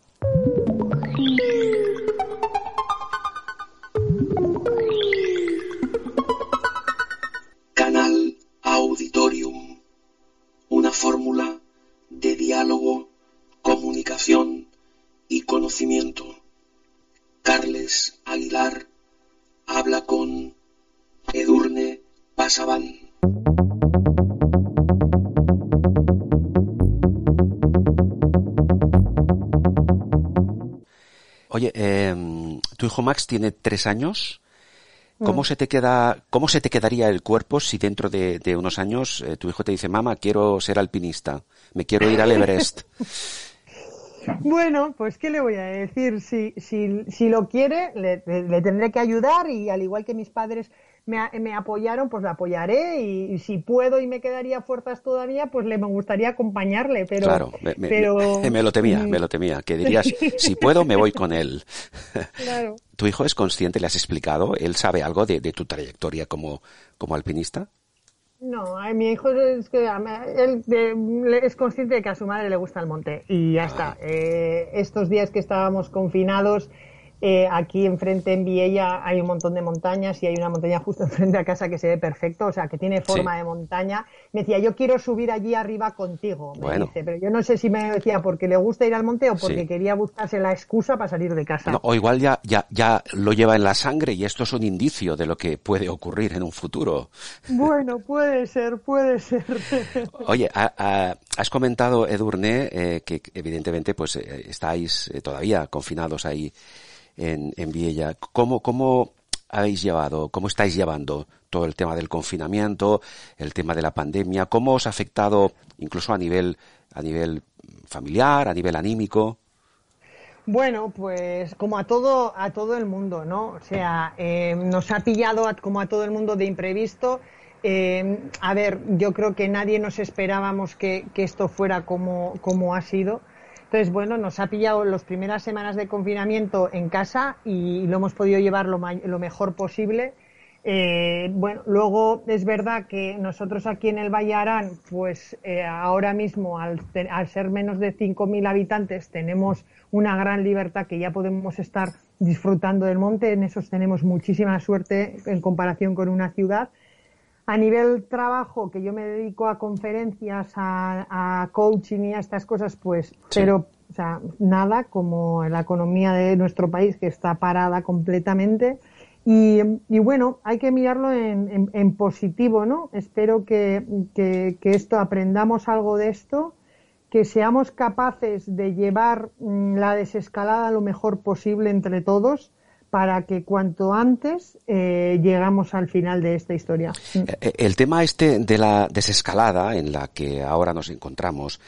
Canal Auditorium. Una fórmula de diálogo, comunicación y conocimiento. Carles Aguilar habla con Edurne Pasaban. Oye, eh, tu hijo Max tiene tres años. Mm. ¿Cómo se te queda, cómo se te quedaría el cuerpo si dentro de, de unos años eh, tu hijo te dice, mamá, quiero ser alpinista, me quiero ir al Everest? Bueno, pues ¿qué le voy a decir? Si, si, si lo quiere, le, tendré que ayudar y al igual que mis padres me, me apoyaron, pues le apoyaré y, y si puedo y me quedaría fuerzas todavía, pues le me gustaría acompañarle, pero... claro, me, pero, me- me lo temía, me lo temía, que dirías, si puedo, me voy con él. Claro. ¿Tu hijo es consciente, le has explicado, él sabe algo de, de tu trayectoria como, como alpinista? No, a mi hijo es que él es consciente de que a su madre le gusta el monte y ya está. Eh, estos días que estábamos confinados, eh, aquí enfrente en Viella hay un montón de montañas y hay una montaña justo enfrente a casa que se ve perfecto, o sea, que tiene forma Sí. de montaña. Me decía, yo quiero subir allí arriba contigo, me Bueno. dice, pero yo no sé si me decía porque le gusta ir al monte o porque Sí. quería buscarse la excusa para salir de casa. No, o igual ya, ya, ya lo lleva en la sangre y esto es un indicio de lo que puede ocurrir en un futuro. Bueno, puede ser, puede ser. Oye, ha- ha- has comentado, Edurne, eh, que evidentemente pues eh, estáis eh, todavía confinados ahí en, en. ¿Cómo, ¿Cómo habéis llevado, cómo estáis llevando todo el tema del confinamiento, el tema de la pandemia? ¿Cómo os ha afectado incluso a nivel, a nivel familiar, a nivel anímico? Bueno, pues como a todo, a todo el mundo, ¿no? O sea, eh, nos ha pillado como a todo el mundo de imprevisto. Eh, a ver, yo creo que nadie nos esperábamos que, que esto fuera como, como ha sido. Entonces, bueno, nos ha pillado las primeras semanas de confinamiento en casa y lo hemos podido llevar lo, lo mejor posible. Eh, bueno, luego es verdad que nosotros aquí en el Valle Arán, pues eh, ahora mismo, al ser menos de 5.000 habitantes, tenemos una gran libertad que ya podemos estar disfrutando del monte. En eso tenemos muchísima suerte en comparación con una ciudad. A nivel trabajo, que yo me dedico a conferencias, a, a coaching y a estas cosas, pues pero, o sea, nada como la economía de nuestro país que está parada completamente. Y, y bueno, hay que mirarlo en, en- en positivo, ¿no? Espero que, que- que esto aprendamos algo de esto, que seamos capaces de llevar mm, la desescalada lo mejor posible entre todos para que cuanto antes eh, llegamos al final de esta historia. Eh, El tema este de la desescalada en la que ahora nos encontramos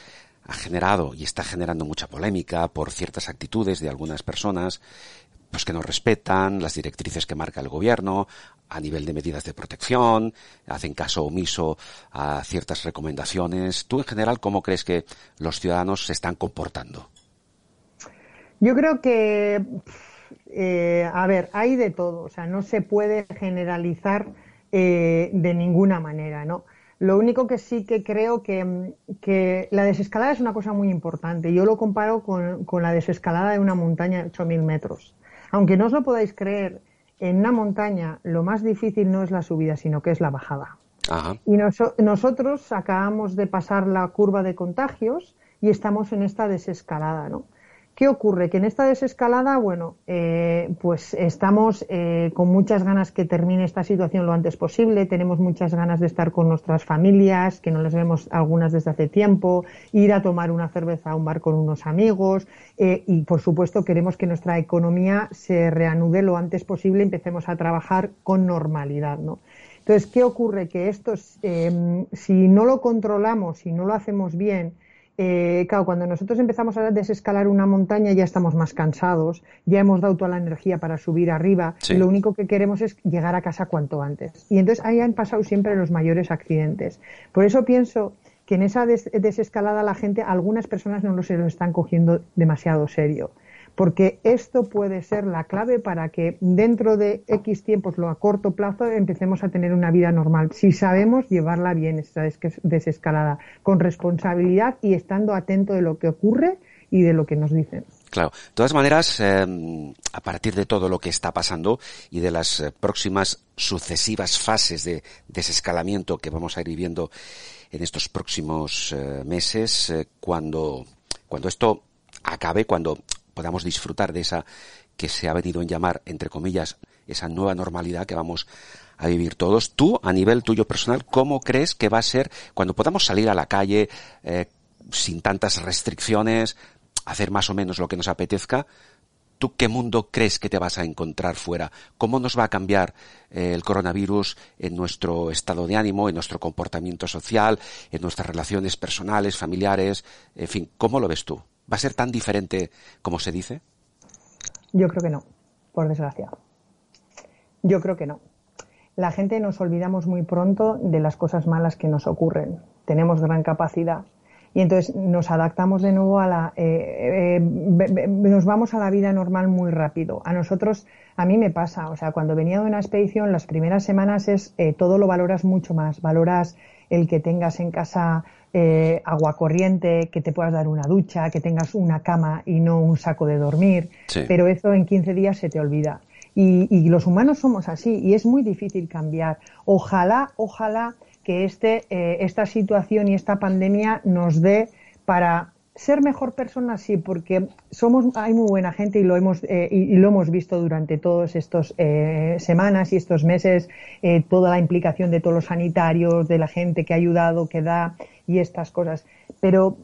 ha generado y está generando mucha polémica por ciertas actitudes de algunas personas pues que no respetan las directrices que marca el gobierno a nivel de medidas de protección, hacen caso omiso a ciertas recomendaciones. Tú en general, ¿cómo crees que los ciudadanos se están comportando? Yo creo que, eh, a ver, hay de todo, o sea, no se puede generalizar eh, de ninguna manera, ¿no? Lo único que sí que creo que, mm, que la desescalada es una cosa muy importante. Yo lo comparo con, con la desescalada de una montaña de 8.000 metros. Aunque no os lo podáis creer, en una montaña lo más difícil no es la subida, sino que es la bajada. Ajá. Y noso- nosotros acabamos de pasar la curva de contagios y estamos en esta desescalada, ¿no? ¿Qué ocurre? Que en esta desescalada, bueno, eh, pues estamos eh, con muchas ganas que termine esta situación lo antes posible, tenemos muchas ganas de estar con nuestras familias, que no les vemos algunas desde hace tiempo, ir a tomar una cerveza a un bar con unos amigos eh, y, por supuesto, queremos que nuestra economía se reanude lo antes posible y empecemos a trabajar con normalidad, ¿no? Entonces, ¿qué ocurre? Que esto, si no lo controlamos, si no lo hacemos bien, eh, claro, cuando nosotros empezamos a desescalar una montaña ya estamos más cansados, ya hemos dado toda la energía para subir arriba y lo único que queremos es llegar a casa cuanto antes. Y entonces ahí han pasado siempre los mayores accidentes. Por eso pienso que en esa desescalada la gente, algunas personas no se lo están cogiendo demasiado serio porque esto puede ser la clave para que dentro de X tiempos, lo a corto plazo, empecemos a tener una vida normal, si sabemos llevarla bien, esa desescalada, con responsabilidad y estando atento de lo que ocurre y de lo que nos dicen. Claro. De todas maneras, em, a partir de todo lo que está pasando y de las eh, próximas sucesivas fases de desescalamiento que vamos a ir viviendo en estos próximos eh, meses, eh, cuando, cuando esto acabe, cuando podamos disfrutar de esa que se ha venido en llamar, entre comillas, esa nueva normalidad que vamos a vivir todos. Tú, a nivel tuyo personal, ¿cómo crees que va a ser cuando podamos salir a la calle eh, sin tantas restricciones, hacer más o menos lo que nos apetezca? ¿Tú qué mundo crees que te vas a encontrar fuera? ¿Cómo nos va a cambiar eh, el coronavirus en nuestro estado de ánimo, en nuestro comportamiento social, en nuestras relaciones personales, familiares? En fin, ¿cómo lo ves tú? ¿Va a ser tan diferente como se dice? Yo creo que no, por desgracia. Yo creo que no. La gente nos olvidamos muy pronto de las cosas malas que nos ocurren. Tenemos gran capacidad y entonces nos adaptamos de nuevo a la, eh, eh, nos vamos a la vida normal muy rápido. A nosotros, a mí me pasa, o sea, cuando venía de una expedición, las primeras semanas es eh, todo lo valoras mucho más, valoras el que tengas en casa agua corriente, que te puedas dar una ducha, que tengas una cama y no un saco de dormir, pero eso en 15 días se te olvida. Y, los humanos somos así y es muy difícil cambiar. Ojalá, ojalá que este, eh, esta situación y esta pandemia nos dé para ser mejor persona sí, porque somos hay muy buena gente y lo hemos eh, y, lo hemos visto durante todos estos eh, semanas y estos meses eh, toda la implicación de todos los sanitarios, de la gente que ha ayudado, que da y estas cosas. Pero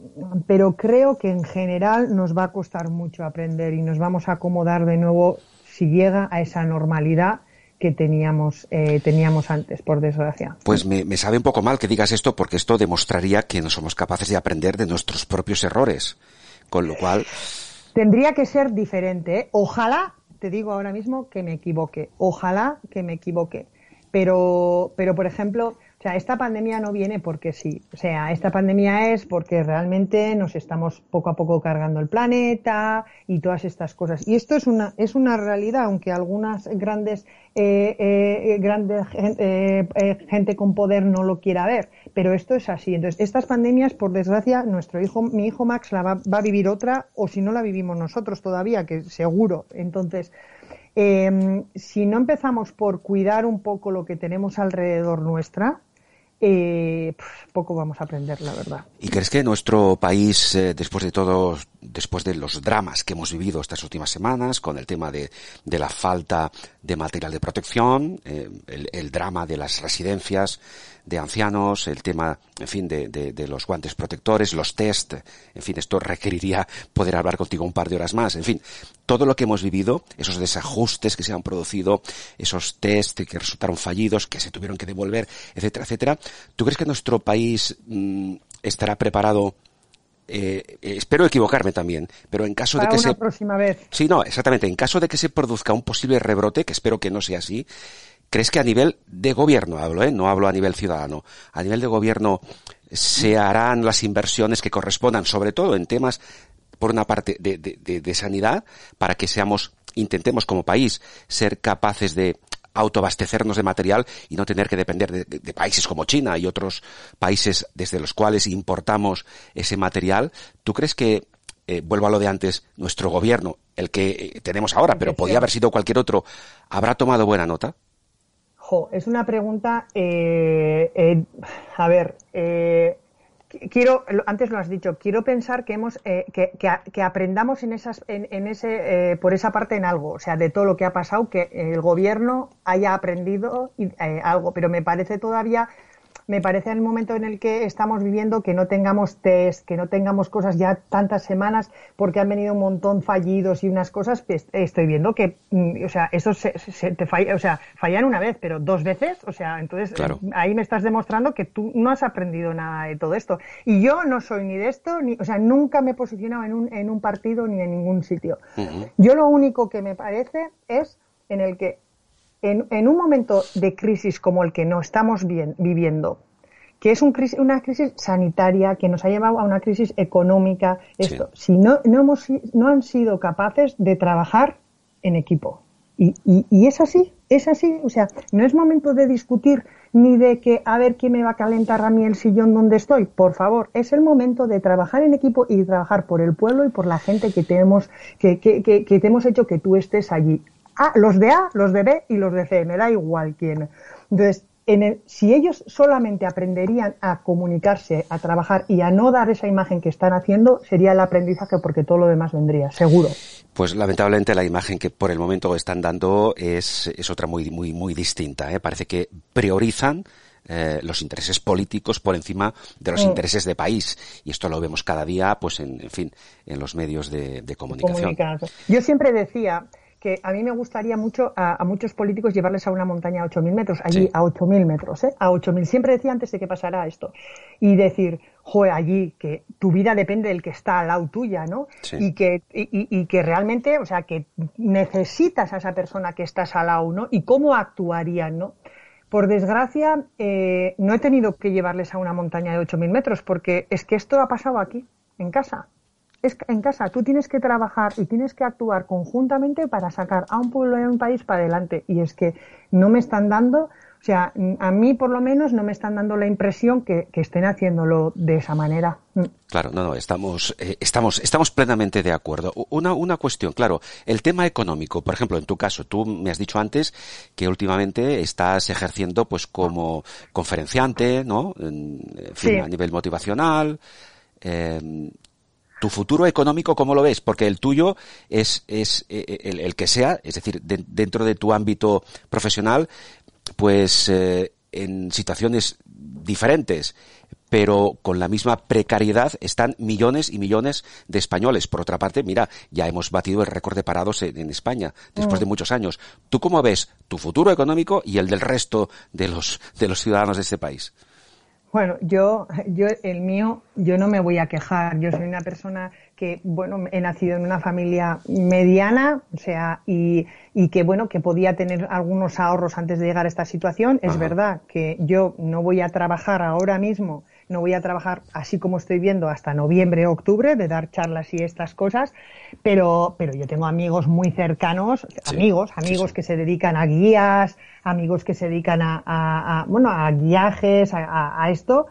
pero creo que en general nos va a costar mucho aprender y nos vamos a acomodar de nuevo si llega a esa normalidad que teníamos, eh, teníamos antes, por desgracia. Pues me, me, sabe un poco mal que digas esto porque esto demostraría que no somos capaces de aprender de nuestros propios errores. Con lo cual. Tendría que ser diferente. ¿eh? Ojalá, te digo ahora mismo, que me equivoque. Ojalá que me equivoque. Pero, pero por ejemplo, o sea, esta pandemia no viene porque sí. O sea, esta pandemia es porque realmente nos estamos poco a poco cargando el planeta y todas estas cosas. Y esto es una, es una realidad, aunque algunas grandes, eh, eh, grandes eh, gente con poder no lo quiera ver. Pero esto es así. Entonces, estas pandemias, por desgracia, nuestro hijo, mi hijo Max la va, a vivir otra, o si no la vivimos nosotros todavía, que seguro. Entonces, eh, si no empezamos por cuidar un poco lo que tenemos alrededor nuestra, eh, poco vamos a aprender, la verdad. ¿Y crees que nuestro país, eh, después de todo, después de los dramas que hemos vivido estas últimas semanas, con el tema de, de la falta de material de protección, eh, el, drama de las residencias de ancianos, el tema, en fin, de, de, de, los guantes protectores, los test, en fin, esto requeriría poder hablar contigo un par de horas más, en fin, todo lo que hemos vivido, esos desajustes que se han producido, esos test que resultaron fallidos, que se tuvieron que devolver, etcétera, etcétera, ¿tú crees que nuestro país mmm, estará preparado eh, espero equivocarme también, pero en caso Para de que una se próxima vez. Sí, no, exactamente, en caso de que se produzca un posible rebrote, que espero que no sea así, ¿crees que a nivel de gobierno hablo, eh? no hablo a nivel ciudadano, a nivel de gobierno se harán las inversiones que correspondan, sobre todo en temas por una parte de, de, de, de sanidad, para que seamos, intentemos como país ser capaces de autoabastecernos de material y no tener que depender de, de, de, países como China y otros países desde los cuales importamos ese material. ¿Tú crees que, eh, vuelvo a lo de antes, nuestro gobierno, el que eh, tenemos ahora, pero podía haber sido cualquier otro, habrá tomado buena nota? Es una pregunta, eh, a ver, quiero antes lo has dicho quiero pensar que hemos eh, que, que, aprendamos en esas en, ese eh, por esa parte en algo o sea de todo lo que ha pasado que el gobierno haya aprendido eh, algo pero me parece todavía me parece en el momento en el que estamos viviendo que no tengamos test, que no tengamos cosas ya tantas semanas porque han venido un montón fallidos y unas cosas, pues, estoy viendo que, mm, o sea, eso se, te falla, o sea, fallan una vez, pero dos veces, o sea, entonces ahí me estás demostrando que tú no has aprendido nada de todo esto. Y yo no soy ni de esto, ni, o sea, nunca me he posicionado en un, en un partido ni en ningún sitio. Yo lo único que me parece es en el que en, un momento de crisis como el que no estamos viviendo, que es una crisis sanitaria que nos ha llevado a una crisis económica, esto, si no, no, hemos, no han sido capaces de trabajar en equipo. Y, y, es así, es así. O sea, no es momento de discutir ni de que a ver quién me va a calentar a mí el sillón donde estoy. Por favor, es el momento de trabajar en equipo y trabajar por el pueblo y por la gente que te hemos, que, que, que, que te hemos hecho que tú estés allí. A, los de A, los de B y los de C, me da igual quién. Entonces, en el, si ellos solamente aprenderían a comunicarse, a trabajar y a no dar esa imagen que están haciendo, sería el aprendizaje porque todo lo demás vendría, seguro. Pues lamentablemente la imagen que por el momento están dando es, es otra muy, muy, muy distinta. ¿eh? Parece que priorizan eh, los intereses políticos por encima de los mm. intereses de país. Y esto lo vemos cada día, pues en, en fin, en los medios de, de comunicación. Yo siempre decía que a mí me gustaría mucho a, muchos políticos llevarles a una montaña a 8.000 metros, allí a 8.000 metros, ¿eh? a 8.000. Siempre decía antes de que pasara esto. Y decir, joder, allí, que tu vida depende del que está al lado tuya, ¿no? Y, que, y, que realmente, o sea, que necesitas a esa persona que estás al lado, ¿no? Y cómo actuarían, ¿no? Por desgracia, eh, no he tenido que llevarles a una montaña de 8.000 metros, porque es que esto ha pasado aquí, en casa es en casa, tú tienes que trabajar y tienes que actuar conjuntamente para sacar a un pueblo y a un país para adelante. Y es que no me están dando, o sea, a mí por lo menos no me están dando la impresión que, estén haciéndolo de esa manera. Mm. Claro, no, no, estamos, eh, estamos, estamos plenamente de acuerdo. Una, una cuestión, claro, el tema económico, por ejemplo, en tu caso, tú me has dicho antes que últimamente estás ejerciendo pues como conferenciante, ¿no? En, fin, a nivel motivacional. Eh, tu futuro económico, ¿cómo lo ves? Porque el tuyo es, es eh, eh, el, que sea, es decir, dentro de tu ámbito profesional, pues eh, en situaciones diferentes, pero con la misma precariedad están millones y millones de españoles. Por otra parte, mira, ya hemos batido el récord de parados en, España después de mm. muchos años. ¿Tú cómo ves tu futuro económico y el del resto de los, de los ciudadanos de este país? Bueno, yo, yo, el mío, yo no me voy a quejar. Yo soy una persona que, bueno, he nacido en una familia mediana, o sea, y, y que, bueno, que podía tener algunos ahorros antes de llegar a esta situación. Es verdad que yo no voy a trabajar ahora mismo no voy a trabajar así como estoy viendo hasta noviembre, octubre, de dar charlas y estas cosas, pero, pero yo tengo amigos muy cercanos, amigos, amigos que se dedican a guías, amigos que se dedican a, bueno, a guiajes, a esto,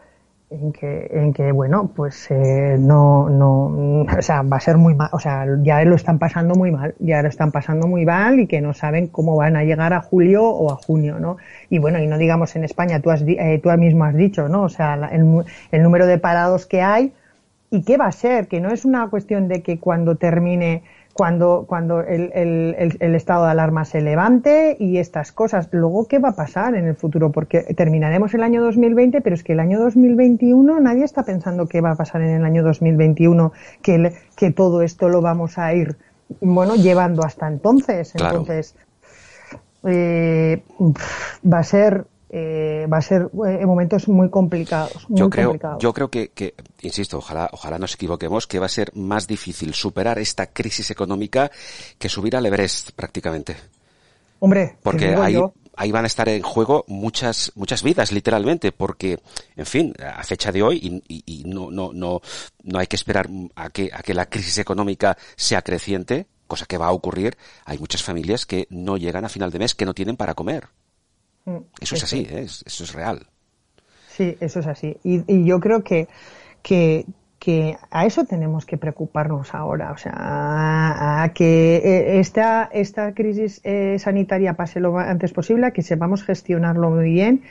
en que, en que bueno, pues eh, no, no, o sea, va a ser muy mal, o sea, ya lo están pasando muy mal, ya lo están pasando muy mal y que no saben cómo van a llegar a julio o a junio, ¿no? Y bueno, y no digamos en España, tú, has, eh, tú mismo has dicho, ¿no? O sea, el, el número de parados que hay y qué va a ser, que no es una cuestión de que cuando termine cuando, cuando el, el, el, estado de alarma se levante y estas cosas. Luego, ¿qué va a pasar en el futuro? Porque terminaremos el año 2020, pero es que el año 2021 nadie está pensando qué va a pasar en el año 2021, que, que todo esto lo vamos a ir, bueno, llevando hasta entonces. Entonces, eh, va a ser eh, va a ser eh, momentos muy complicados. yo creo, yo creo que, que, insisto, ojalá, ojalá nos equivoquemos, que va a ser más difícil superar esta crisis económica que subir al Everest prácticamente. Hombre, porque ahí, ahí van a estar en juego muchas, muchas vidas, literalmente, porque, en fin, a fecha de hoy, y, y, no, no, no, no hay que esperar a que, a que la crisis económica sea creciente, cosa que va a ocurrir, hay muchas familias que no llegan a final de mes, que no tienen para comer. Mm, eso es así, ¿eh? eso es real. Sí, eso es así. Y, yo creo que, que, que, a eso tenemos que preocuparnos ahora, o sea, a, que eh, esta, esta crisis eh, sanitaria pase lo antes posible, que sepamos gestionarlo muy bien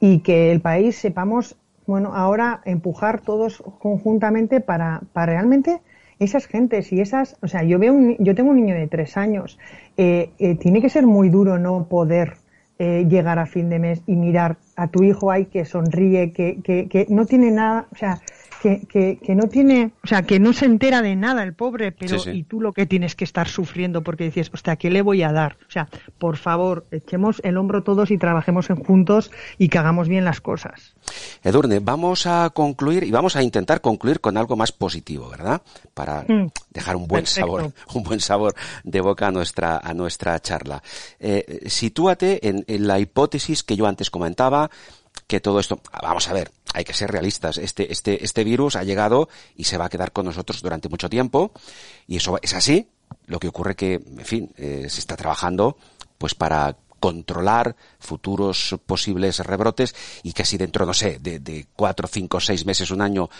y que el país sepamos bueno, ahora empujar todos conjuntamente para, para realmente esas gentes y esas, o sea, yo veo un, yo tengo un niño de tres años, eh, eh, tiene que ser muy duro no poder eh, llegar a fin de mes y mirar a tu hijo ahí que sonríe, que, que, que no tiene nada, o sea, que, que, que, no tiene, o sea, que no se entera de nada el pobre, pero Sí, sí. y tú lo que tienes que estar sufriendo porque dices, hostia, ¿qué le voy a dar? O sea, por favor, echemos el hombro todos y trabajemos en juntos y que hagamos bien las cosas. Edurne, vamos a concluir y vamos a intentar concluir con algo más positivo, ¿verdad? Para Mm. dejar un buen Perfecto. sabor, un buen sabor de boca a nuestra, a nuestra charla. Eh, sitúate en, en la hipótesis que yo antes comentaba, que todo esto, vamos a ver, hay que ser realistas. Este, este, este virus ha llegado y se va a quedar con nosotros durante mucho tiempo, y eso es así. Lo que ocurre que, en fin, eh, se está trabajando, pues para controlar futuros posibles rebrotes y que si dentro, no sé, de, de cuatro, cinco, seis meses, un año,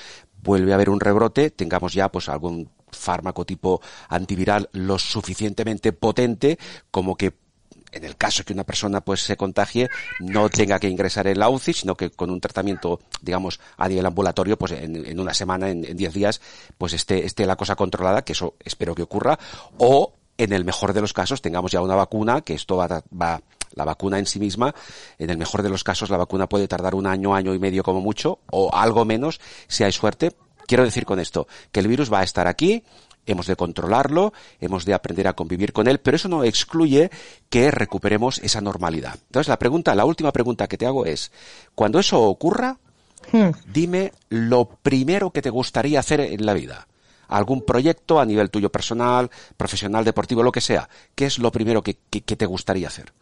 vuelve a haber un rebrote, tengamos ya pues algún fármaco tipo antiviral lo suficientemente potente como que en el caso que una persona pues se contagie no tenga que ingresar en la UCI, sino que con un tratamiento, digamos, a nivel ambulatorio, pues en, en una semana, en, en diez días, pues esté, esté la cosa controlada, que eso espero que ocurra, o en el mejor de los casos tengamos ya una vacuna, que esto va, va la vacuna en sí misma, en el mejor de los casos la vacuna puede tardar un año, año y medio como mucho, o algo menos, si hay suerte. Quiero decir con esto, que el virus va a estar aquí, hemos de controlarlo, hemos de aprender a convivir con él, pero eso no excluye que recuperemos esa normalidad. Entonces la pregunta, la última pregunta que te hago es, cuando eso ocurra, Hmm. dime lo primero que te gustaría hacer en la vida. Algún proyecto a nivel tuyo personal, profesional, deportivo, lo que sea. ¿Qué es lo primero que, que- que te gustaría hacer?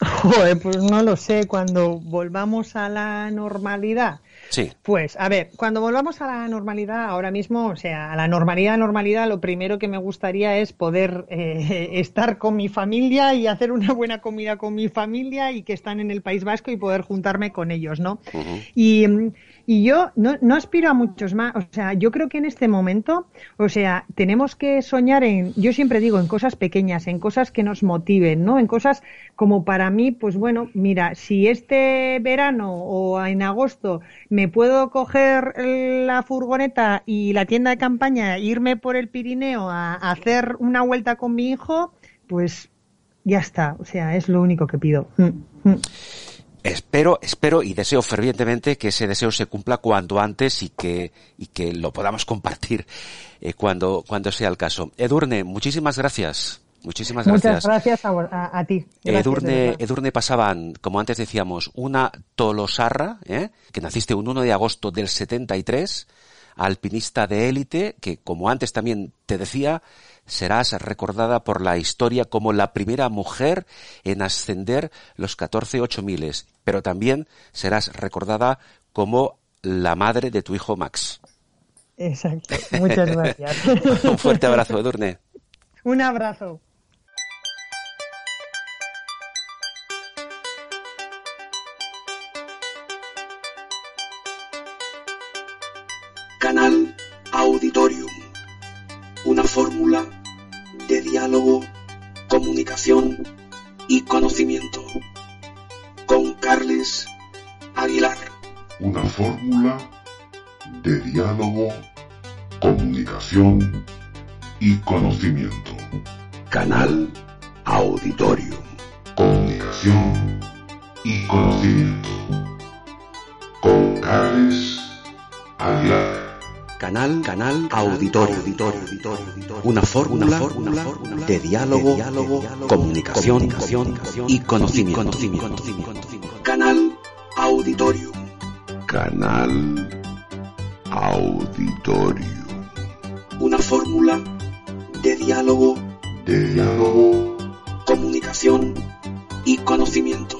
Joder, pues no lo sé, cuando volvamos a la normalidad. Sí. Pues, a ver, cuando volvamos a la normalidad, ahora mismo, o sea, a la normalidad, normalidad, lo primero que me gustaría es poder eh, estar con mi familia y hacer una buena comida con mi familia y que están en el País Vasco y poder juntarme con ellos, ¿no? Y, y yo no, no aspiro a muchos más, o sea, yo creo que en este momento, o sea, tenemos que soñar en, yo siempre digo, en cosas pequeñas, en cosas que nos motiven, ¿no? En cosas como para mí, pues bueno, mira, si este verano o en agosto me puedo coger la furgoneta y la tienda de campaña, e irme por el Pirineo a, a hacer una vuelta con mi hijo, pues ya está, o sea, es lo único que pido. Mm, mm. Espero, espero y deseo fervientemente que ese deseo se cumpla cuanto antes y que, y que lo podamos compartir eh, cuando, cuando sea el caso. Edurne, muchísimas gracias. Muchísimas gracias. Muchas gracias a, a- a ti. Gracias, Edurne. Edurne pasaban, como antes decíamos, una Tolosarra, ¿eh? que naciste un 1 de agosto del 73, alpinista de élite, que como antes también te decía, serás recordada por la historia como la primera mujer en ascender los 14 8000, pero también serás recordada como la madre de tu hijo Max. Exacto. Muchas gracias. Un fuerte abrazo, Edurne. Un abrazo. Auditorio, auditorio, auditorio, una fórmula, una fórmula de diálogo, diálogo, comunicación, y conocimiento. Canal Auditorium. Canal Auditorio. Una fórmula de diálogo, De diálogo, comunicación y conocimiento.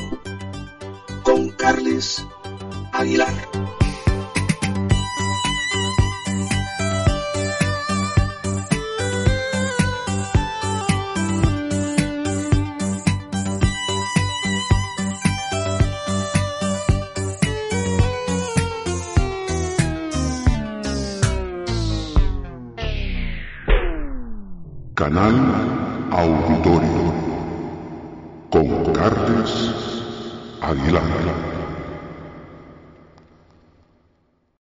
Con Carles Aguilar.